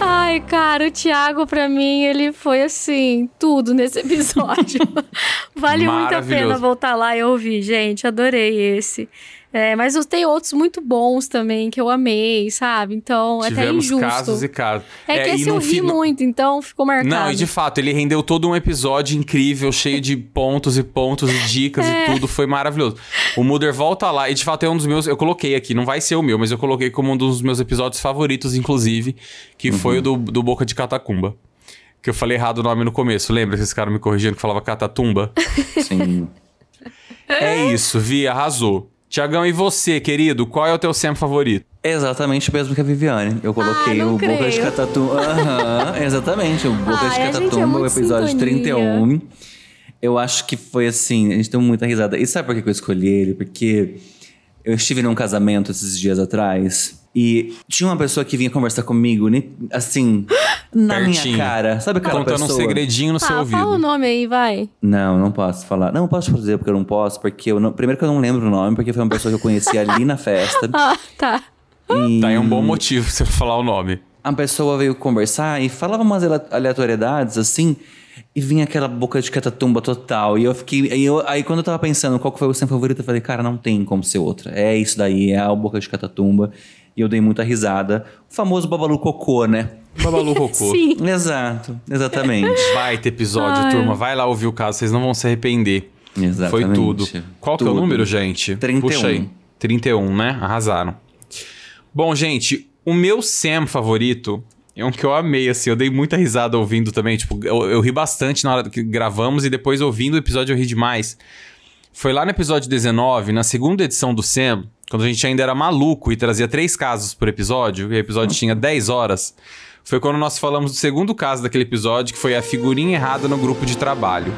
Ai, cara, o Thiago, pra mim, ele foi assim, tudo nesse episódio. vale muito a pena voltar lá e ouvir, gente. Adorei esse. É, mas tem outros muito bons também que eu amei, sabe? Então, é até Tivemos injusto. casos e casos. É, que e esse eu ri no- muito, então ficou marcado. Não, e de fato, ele rendeu todo um episódio incrível, cheio de pontos e pontos e dicas É. e tudo, foi maravilhoso. O Muder volta lá, e de fato é um dos meus, eu coloquei aqui, não vai ser o meu, mas eu coloquei como um dos meus episódios favoritos, inclusive, que foi o do, do Boca de Catacumba. Que eu falei errado o nome no começo, lembra que esses caras me corrigindo que falava Catatumba? Sim. é isso, Vi, arrasou. Tiagão, e você, querido, qual é o teu sempre favorito? Exatamente o mesmo que a Viviane. Eu coloquei não o Boca de creio. Catatumba. Aham, exatamente. O Boca Ai, de gente é Catatumba, o episódio sintonia. 31. Eu acho que foi assim, a gente deu muita risada. E sabe por que eu escolhi ele? Porque eu estive num casamento esses dias atrás e tinha uma pessoa que vinha conversar comigo, assim, na Pertinho. minha cara. Sabe aquela Contando um pessoa? segredinho no seu ouvido. fala o nome aí, vai. Não, não posso falar. Não, posso dizer porque eu não posso, porque eu não... primeiro que eu não lembro o nome, porque foi uma pessoa que eu conheci ali na festa. Ah, tá. E... Tá aí um bom motivo pra você falar o nome. A pessoa veio conversar e falava umas ale- aleatoriedades assim, e vinha aquela boca de catatumba total. E eu fiquei. Aí, eu- aí quando eu tava pensando qual que foi o seu favorito, eu falei, cara, não tem como ser outra. É isso daí, é a boca de catatumba. E eu dei muita risada. O famoso Babalu Cocô, né? Babalu Cocô. Sim. Exato, exatamente. Vai ter episódio, Ai. turma. Vai lá ouvir o caso, vocês não vão se arrepender. Exatamente. Foi tudo. Qual que é o Tudo. número, gente? 31. Puxa aí. 31, né? Arrasaram. Bom, gente, o meu Sam favorito é um que eu amei, assim. Eu dei muita risada ouvindo também. Tipo, eu, eu ri bastante na hora que gravamos e depois ouvindo o episódio eu ri demais. Foi lá no episódio 19, na segunda edição do Sam, quando a gente ainda era maluco e trazia três casos por episódio, e o episódio tinha 10 horas. Foi quando nós falamos do segundo caso daquele episódio, que foi a figurinha errada no grupo de trabalho.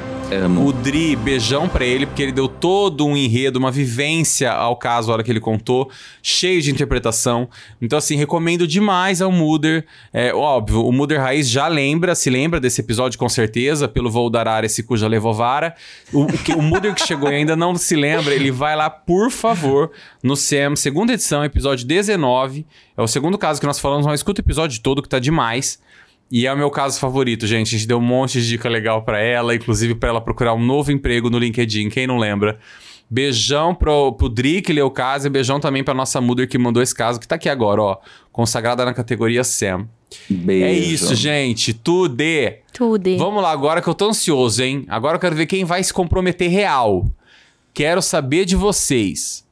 O Dri, beijão pra ele, porque ele deu todo um enredo, uma vivência ao caso a hora que ele contou, cheio de interpretação. Então, assim, recomendo demais ao Muder. É óbvio, o Muder Raiz já lembra, se lembra desse episódio com certeza, pelo voo da Arara, esse cuja levou vara. O, o, que, o Muder que chegou e ainda não se lembra, ele vai lá, por favor, no SEM, segunda edição, episódio 19. É o segundo caso que nós falamos, mas escuta o episódio todo que tá demais. E é o meu caso favorito, gente. A gente deu um monte de dica legal pra ela, inclusive pra ela procurar um novo emprego no LinkedIn, quem não lembra. Beijão pro, pro Dri que leu o caso e beijão também pra nossa Mother que mandou esse caso, que tá aqui agora, ó. Consagrada na categoria Sam. Beijo. É isso, gente. Tudo. Tudo. Vamos lá, agora que eu tô ansioso, hein? Agora eu quero ver quem vai se comprometer real. Quero saber de vocês.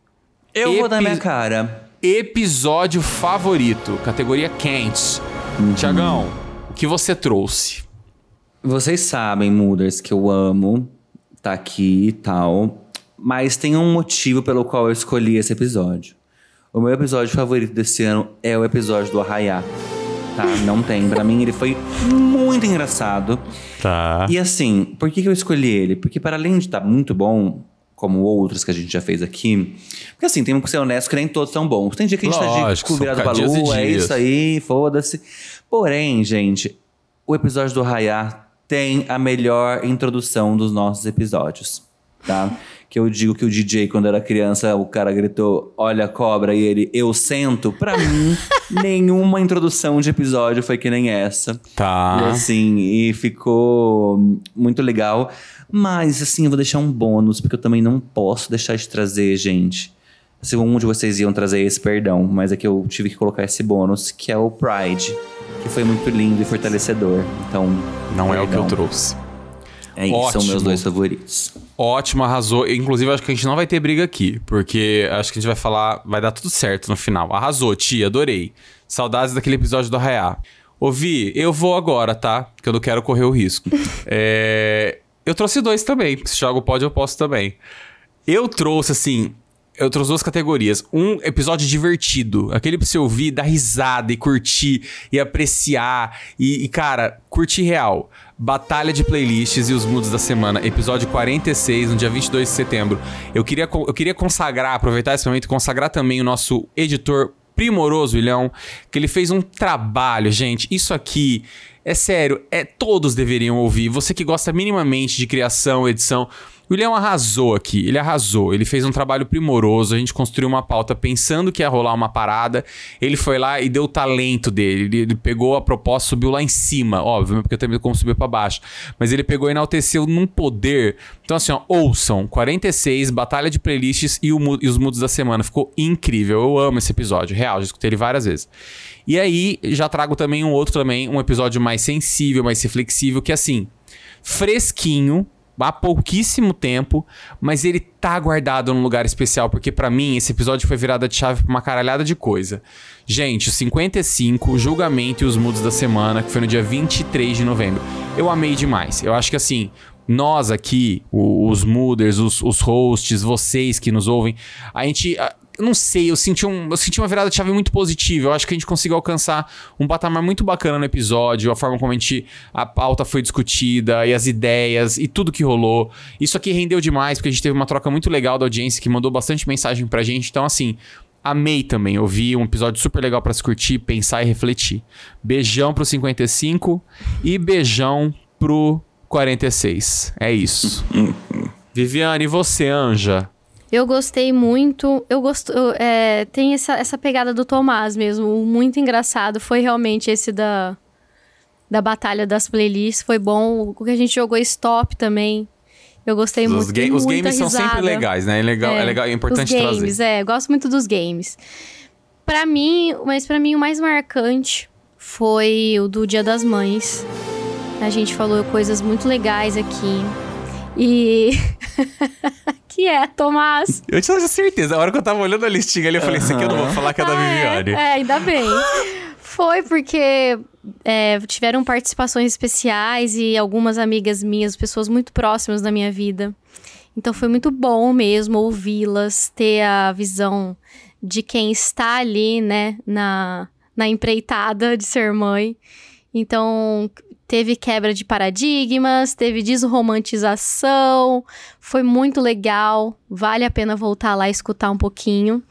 Eu vou dar minha cara. Episódio favorito, categoria quente. Uhum. Tiagão, o que você trouxe? Vocês sabem, Muders, que eu amo tá aqui e tal. Mas tem um motivo pelo qual eu escolhi esse episódio. O meu episódio favorito desse ano é o episódio do Arraiá. Tá? Não tem. Pra mim, ele foi muito engraçado. Tá. E assim, por que, que eu escolhi ele? Porque para além de estar muito bom, como outros que a gente já fez aqui. Porque assim, tem que ser honesto que nem todos são bons. Tem dia que a gente tá Lógico, de cu virado pra lua, é isso aí, foda-se. Porém, gente, o episódio do Rayá tem a melhor introdução dos nossos episódios, tá? Que eu digo que o DJ, quando era criança, o cara gritou, olha a cobra, e ele, eu sento. Pra mim, nenhuma introdução de episódio foi que nem essa. Tá. E assim, e ficou muito legal. Mas, assim, eu vou deixar um bônus, porque eu também não posso deixar de trazer, gente. Se um de vocês iam trazer esse, perdão, mas é que eu tive que colocar esse bônus, que é o Pride, que foi muito lindo e fortalecedor. Então. Não é o que eu perdão. trouxe. É isso, são meus dois favoritos. Ótimo, arrasou. Inclusive, acho que a gente não vai ter briga aqui, porque acho que a gente vai falar, vai dar tudo certo no final. Arrasou, tia, adorei. Saudades daquele episódio do Arraiá. Ouvi, eu vou agora, tá? Porque eu não quero correr o risco. É, Eu trouxe dois também, se o Thiago pode, eu posso também. Eu trouxe, assim, eu trouxe duas categorias. Um episódio divertido, aquele pra você ouvir, dar risada e curtir e apreciar. E, e, cara, curtir real. Batalha de playlists e os moods da semana, episódio 46, no dia 22 de setembro. Eu queria, eu queria consagrar, aproveitar esse momento consagrar também o nosso editor primoroso, Ilhão, que ele fez um trabalho, gente. Isso aqui é sério, é todos deveriam ouvir. Você que gosta minimamente de criação, edição, o William arrasou aqui, ele arrasou, ele fez um trabalho primoroso, a gente construiu uma pauta pensando que ia rolar uma parada, ele foi lá e deu o talento dele, ele, ele pegou a proposta, subiu lá em cima, óbvio, porque eu também como subir pra baixo, mas ele pegou e enalteceu num poder. Então assim, ó, ouçam, 46, Batalha de Playlists e, o e os Mudos da Semana, ficou incrível, eu amo esse episódio, real, já escutei ele várias vezes. E aí, já trago também um outro também, um episódio mais sensível, mais reflexivo, que assim, fresquinho, há pouquíssimo tempo, mas ele tá guardado num lugar especial, porque pra mim esse episódio foi virada de chave pra uma caralhada de coisa. Gente, o 55, o julgamento e os mudos da semana, que foi no dia 23 de novembro. Eu amei demais. Eu acho que assim, nós aqui, o- os mooders, os, os hosts, vocês que nos ouvem, a gente. Eu não sei, eu senti, um, eu senti uma virada de chave muito positiva. Eu acho que a gente conseguiu alcançar um patamar muito bacana no episódio, a forma como a gente. A pauta foi discutida, e as ideias, e tudo que rolou. Isso aqui rendeu demais, porque a gente teve uma troca muito legal da audiência que mandou bastante mensagem pra gente. Então, assim, amei também. Eu vi um episódio super legal pra se curtir, pensar e refletir. Beijão pro 55 e beijão pro 46. É isso. Viviane, e você, Anja? Eu gostei muito. Eu gosto. eu, é, tem essa, essa pegada do Tomás mesmo. Muito engraçado. Foi realmente esse da, da batalha das playlists. Foi bom. O que a gente jogou stop também. Eu gostei Os, muito. ga- os games são sempre risada. legais, né? É legal, é, legal, é importante os games, trazer. É, eu gosto muito dos games. Pra mim, mas pra mim o mais marcante foi o do Dia das Mães. A gente falou coisas muito legais aqui. E. que é, Tomás? Eu tinha certeza. A hora que eu tava olhando a listinha ali, eu falei: Isso aqui eu não vou falar que é da Viviane. É, ainda bem. Foi porque é, tiveram participações especiais e algumas amigas minhas, pessoas muito próximas da minha vida. Então foi muito bom mesmo ouvi-las, ter a visão de quem está ali, né, na, na empreitada de ser mãe. Então, teve quebra de paradigmas, teve desromantização, foi muito legal, vale a pena voltar lá e escutar um pouquinho.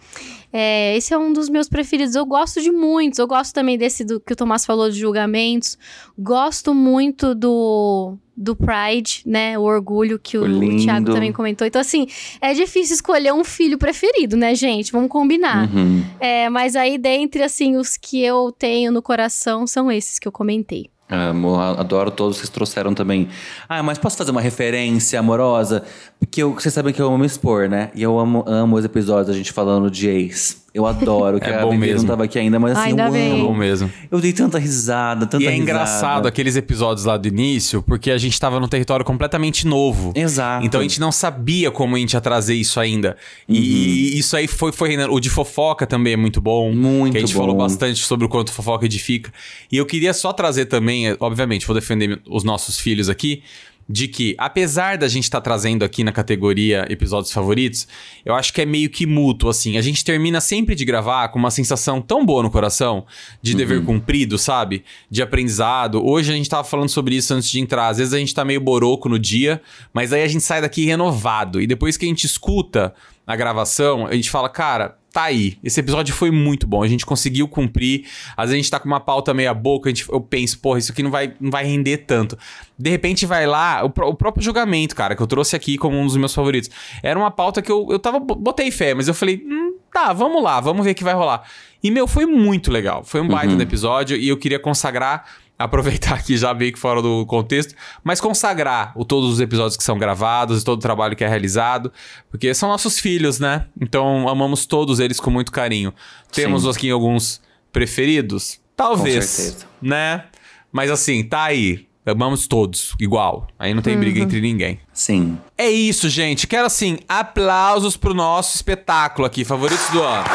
É, esse é um dos meus preferidos. Eu gosto de muitos. Eu gosto também desse do que o Tomás falou de julgamentos. Gosto muito do do Pride, né? O orgulho que o, o Thiago também comentou. Então, assim, é difícil escolher um filho preferido, né, gente? Vamos combinar. Uhum. É, mas aí, dentre, assim, os que eu tenho no coração, são esses que eu comentei. Amo, adoro todos que trouxeram também. Ah, mas posso fazer uma referência amorosa? Porque eu, vocês sabem que eu amo expor, né? E eu amo, amo os episódios da gente falando de ex. Eu adoro, que É a bom Vivi mesmo. não tava aqui ainda, mas assim, Ainda eu bem. É amo. bom mesmo. Eu dei tanta risada, tanta E é risada. engraçado aqueles episódios lá do início, porque a gente tava num território completamente novo. Exato. Então a gente não sabia como a gente ia trazer isso ainda. E, e isso aí foi, foi rendendo. O de fofoca também é muito bom. Uhum. Muito que a gente bom. falou bastante sobre o quanto fofoca edifica. E eu queria só trazer também, é, obviamente, vou defender os nossos filhos aqui. De que, apesar da gente estar trazendo aqui na categoria episódios favoritos, eu acho que é meio que mútuo, assim. A gente termina sempre de gravar com uma sensação tão boa no coração, de dever cumprido, sabe? De aprendizado. Hoje a gente tava falando sobre isso antes de entrar. Às vezes a gente tá meio boroco no dia, mas aí a gente sai daqui renovado. E depois que a gente escuta a gravação, a gente fala, cara, tá aí. Esse episódio foi muito bom. A gente conseguiu cumprir. Às vezes a gente tá com uma pauta meia boca, a gente, eu penso, porra, isso aqui não vai, não vai render tanto. De repente vai lá, o, o próprio julgamento, cara, que eu trouxe aqui como um dos meus favoritos. Era uma pauta que eu, eu tava, botei fé, mas eu falei, hum, tá, vamos lá, vamos ver o que vai rolar. E, meu, foi muito legal. Foi um baita do episódio e eu queria consagrar aproveitar aqui já meio que fora do contexto, mas consagrar o, todos os episódios que são gravados e todo o trabalho que é realizado, porque são nossos filhos, né? Então amamos todos eles com muito carinho. Temos Sim. aqui alguns preferidos? Talvez, certeza. né? Mas assim, tá aí. Amamos todos, igual. Aí não tem briga entre ninguém. Sim. É isso, gente. Quero assim, aplausos pro nosso espetáculo aqui, favoritos do ano.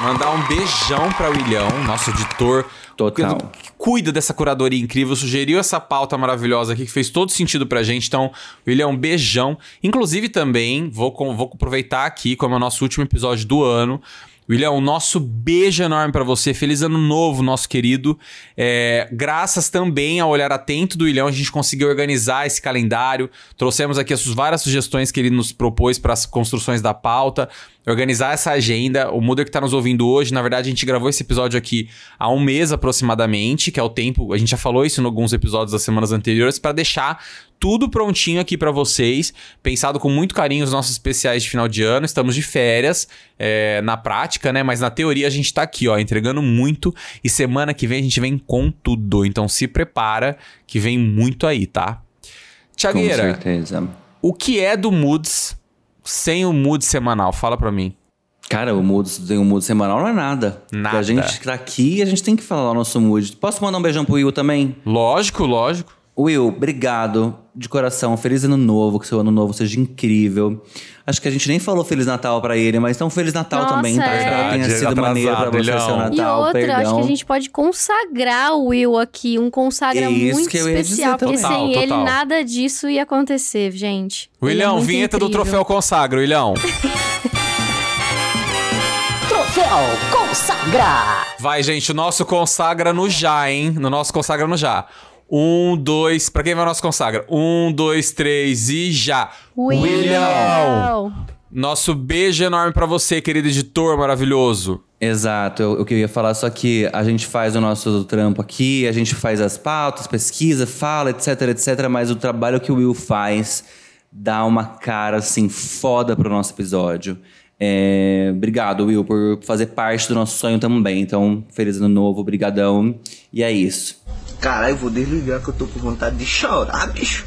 Mandar um beijão pra William, nosso editor. Total. Que cuida dessa curadoria incrível, sugeriu essa pauta maravilhosa aqui, que fez todo sentido pra gente. Então, William, um beijão. Inclusive também, vou, vou aproveitar aqui, como é o nosso último episódio do ano. William, um nosso beijo enorme pra você. Feliz ano novo, nosso querido. É, graças também ao olhar atento do William, a gente conseguiu organizar esse calendário. Trouxemos aqui as várias sugestões que ele nos propôs para as construções da pauta. Organizar essa agenda. O Muda que tá nos ouvindo hoje, na verdade, a gente gravou esse episódio aqui há um mês aproximadamente, que é o tempo. A gente já falou isso em alguns episódios das semanas anteriores, para deixar tudo prontinho aqui pra vocês, pensado com muito carinho os nossos especiais de final de ano. Estamos de férias é, na prática, né? Mas na teoria a gente tá aqui, ó, entregando muito. E semana que vem a gente vem com tudo. Então se prepara que vem muito aí, tá? Com Tiagueira, certeza. o que é do Moods sem o Mood semanal? Fala pra mim. Cara, o mood, tem um mood semanal não é nada. Nada. A gente tá aqui e a gente tem que falar o nosso mood. Posso mandar um beijão pro Will também? Lógico, lógico. Will, obrigado de coração. Feliz ano novo, que seu ano novo seja incrível. Acho que a gente nem falou Feliz Natal pra ele, mas então Feliz Natal Nossa, também, tá? é. Espero que tenha Verdade, sido maneiro pra você Ilhão. seu E Natal. outra, perdão. acho que a gente pode consagrar o Will aqui, um consagra É isso muito que eu ia especial, dizer porque também. sem Total, ele total. nada disso ia acontecer, gente. É William, muito vinheta do incrível. Troféu Consagra, William. Troféu Consagra! Vai, gente, o nosso consagra no já, hein? No nosso consagra no já. Um, dois. Pra quem vai o nosso consagra? Um, dois, três e já. William! Nosso beijo enorme pra você, querido editor maravilhoso. Exato, eu, eu queria falar só que a gente faz o nosso trampo aqui, a gente faz as pautas, pesquisa, fala, etc, etc, mas o trabalho que o Will faz dá uma cara, assim, foda pro nosso episódio. É, obrigado, Will, por fazer parte do nosso sonho também. Então, feliz ano novo, brigadão. E é isso. Caralho, vou desligar que eu tô com vontade de chorar, bicho.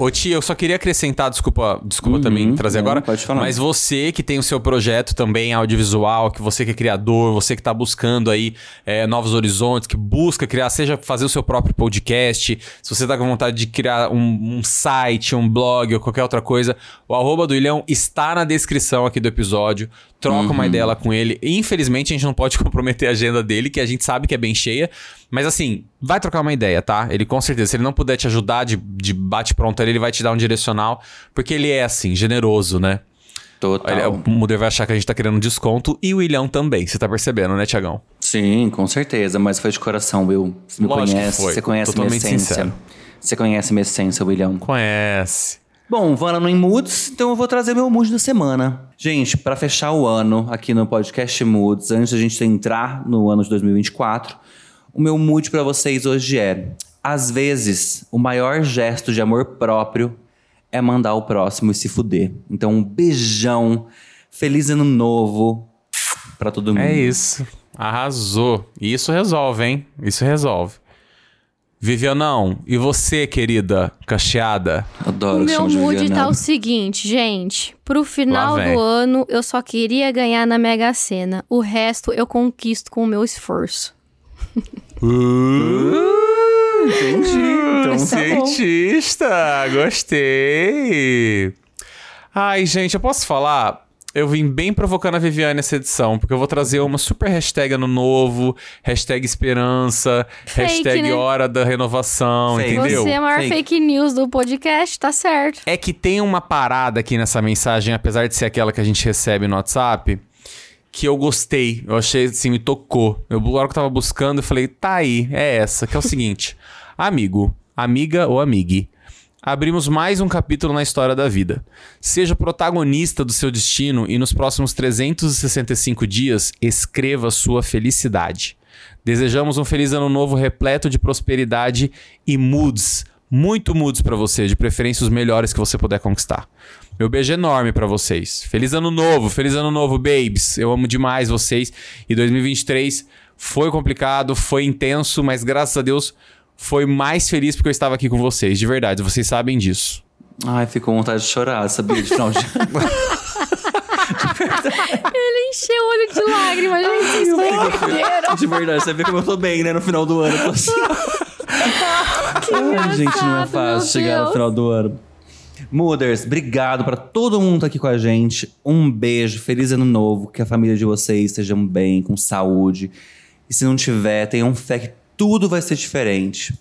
Ô tia, eu só queria acrescentar, desculpa, desculpa também trazer não, agora. Uhum. pode falar. Mas você que tem o seu projeto também audiovisual, que você que é criador, você que tá buscando aí é, novos horizontes, que busca criar, seja fazer o seu próprio podcast, se você tá com vontade de criar um, um site, um blog ou qualquer outra coisa, o arroba do Ilhão está na descrição aqui do episódio. Troca uma Uhum. ideia lá com ele. Infelizmente, a gente não pode comprometer a agenda dele, que a gente sabe que é bem cheia. Mas assim, vai trocar uma ideia, tá? Ele com certeza, se ele não puder te ajudar de, de bate-pronto ali, ele vai te dar um direcional. Porque ele é assim, generoso, né? Total. Ele- o Muder vai achar que a gente tá querendo um desconto e o Ilhão também, você tá percebendo, né, Tiagão? Sim, com certeza, mas foi de coração, Will. Você me Lógico conhece, você conhece minha Totalmente essência. sincero. Você conhece minha essência, William. Conhece. Bom, falando em moods, então eu vou trazer meu mood da semana. Gente, pra fechar o ano aqui no podcast Moods, antes da gente entrar no ano de 2024, o meu mood pra vocês hoje é: às vezes, o maior gesto de amor próprio é mandar o próximo e se fuder. Então, um beijão, feliz ano novo pra todo mundo. É isso. Arrasou. E isso resolve, hein? Isso resolve. Vivianão, e você, querida cacheada? Adoro O meu mood tá o seguinte, gente. Pro final do ano, eu só queria ganhar na Mega Sena. O resto eu conquisto com o meu esforço. Entendi. Então, tá bom. Cientista, gostei. Ai, gente, eu posso falar? Eu vim bem provocando a Viviane essa edição, porque eu vou trazer uma super hashtag ano novo, hashtag esperança, Fake, hashtag né? hora da renovação, Fake. entendeu? Você é a maior fake. news do podcast, tá certo. É que tem uma parada aqui nessa mensagem, apesar de ser aquela que a gente recebe no WhatsApp, que eu gostei. Eu achei, assim, me tocou. Eu, na hora que eu tava buscando, eu falei, tá aí, é essa, que é o seguinte. Amigo, amiga ou amigue, abrimos mais um capítulo na história da vida. Seja protagonista do seu destino e nos próximos 365 dias, escreva sua felicidade. Desejamos um feliz ano novo repleto de prosperidade e moods, muito moods pra você, de preferência os melhores que você puder conquistar. Meu beijo enorme pra vocês. Feliz ano novo, feliz ano novo, babes. Eu amo demais vocês. E 2023 foi complicado, foi intenso, mas graças a Deus foi mais feliz porque eu estava aqui com vocês, de verdade. Vocês sabem disso. Ai, ficou com vontade de chorar, sabia? De final de Ele encheu o olho de lágrimas, gente. Entenderam? De verdade, você vê como eu tô bem, né? No final do ano. eu tô assim. Ai, gente, não é fácil chegar no final do ano. Mothers, obrigado pra todo mundo tá aqui com a gente. Um beijo, feliz ano novo, que a família de vocês estejam bem, com saúde. E se não tiver, tenham fé que tudo vai ser diferente.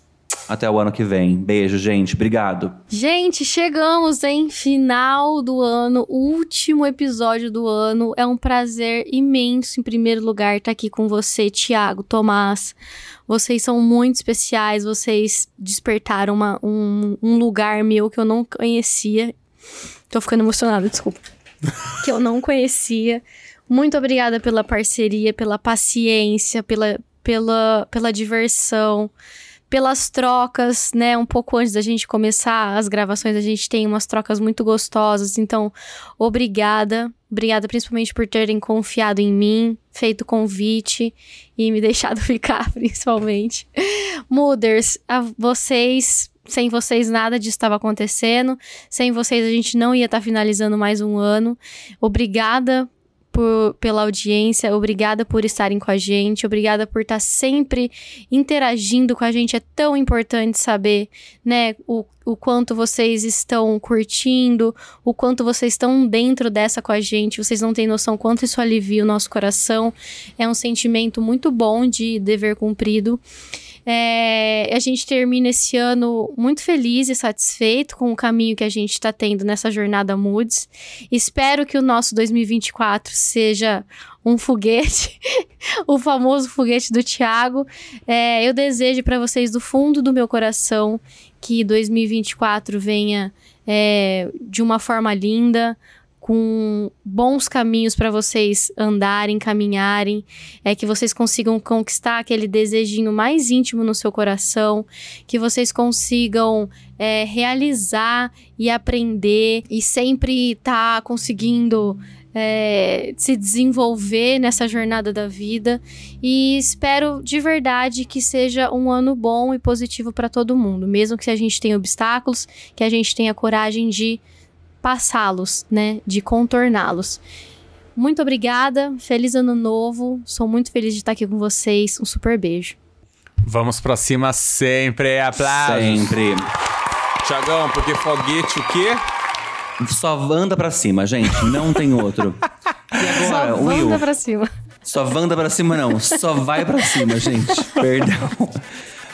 Até o ano que vem. Beijo, gente. Obrigado. Gente, chegamos em final do ano, último episódio do ano. É um prazer imenso, em primeiro lugar, estar aqui com você, Tiago, Tomás. Vocês são muito especiais, vocês despertaram uma- um, um lugar meu que eu não conhecia. Tô ficando emocionada, desculpa. que eu não conhecia. Muito obrigada pela parceria, pela paciência, pela, pela, pela diversão pelas trocas, né? Um pouco antes da gente começar as gravações, a gente tem umas trocas muito gostosas. Então, obrigada. Obrigada principalmente por terem confiado em mim, feito convite e me deixado ficar, principalmente. Mothers, a vocês. Sem vocês, nada disso estava acontecendo. Sem vocês, a gente não ia estar finalizando mais um ano. Obrigada por- pela audiência, obrigada por estarem com a gente, obrigada por estar sempre interagindo com a gente. É tão importante saber, né, o, o quanto vocês estão curtindo, o quanto vocês estão dentro dessa com a gente. Vocês não têm noção quanto isso alivia o nosso coração. É um sentimento muito bom de dever cumprido. É, a gente termina esse ano muito feliz e satisfeito com o caminho que a gente está tendo nessa jornada Moods. Espero que o nosso 2024 seja um foguete, o famoso foguete do Thiago. É, eu desejo para vocês do fundo do meu coração que 2024 venha é, de uma forma linda, com bons caminhos para vocês andarem, caminharem, é que vocês consigam conquistar aquele desejinho mais íntimo no seu coração, que vocês consigam é, realizar e aprender e sempre estar conseguindo é, se desenvolver nessa jornada da vida. E espero de verdade que seja um ano bom e positivo para todo mundo, mesmo que a gente tenha obstáculos, que a gente tenha coragem de passá-los, né, de contorná-los. Muito obrigada, feliz ano novo. Sou muito feliz de estar aqui com vocês. Um super beijo. Vamos pra cima sempre, aplausos. Sempre. Tiagão, porque foguete o quê? Só anda pra cima, gente. Não tem outro. E agora, Só Will? manda pra cima. Só anda pra cima, não. Só vai pra cima, gente. Perdão.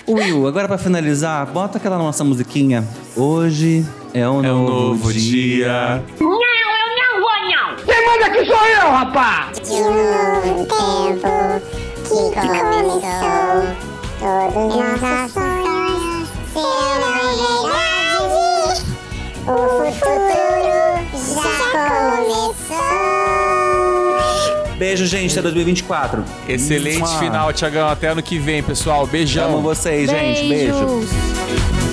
Will, agora pra finalizar, bota aquela nossa musiquinha. Hoje é um, novo, novo dia. Não, eu não vou, não. Quem manda aqui sou eu, rapaz. De um novo tempo que começou. Todos nossos sonhos serão realidade. O futuro já começou. Beijo, gente. Até 2024. Excelente Mua. final, Tiagão. Até ano que vem, pessoal. Beijão. Amo vocês, gente. Beijo. Beijos.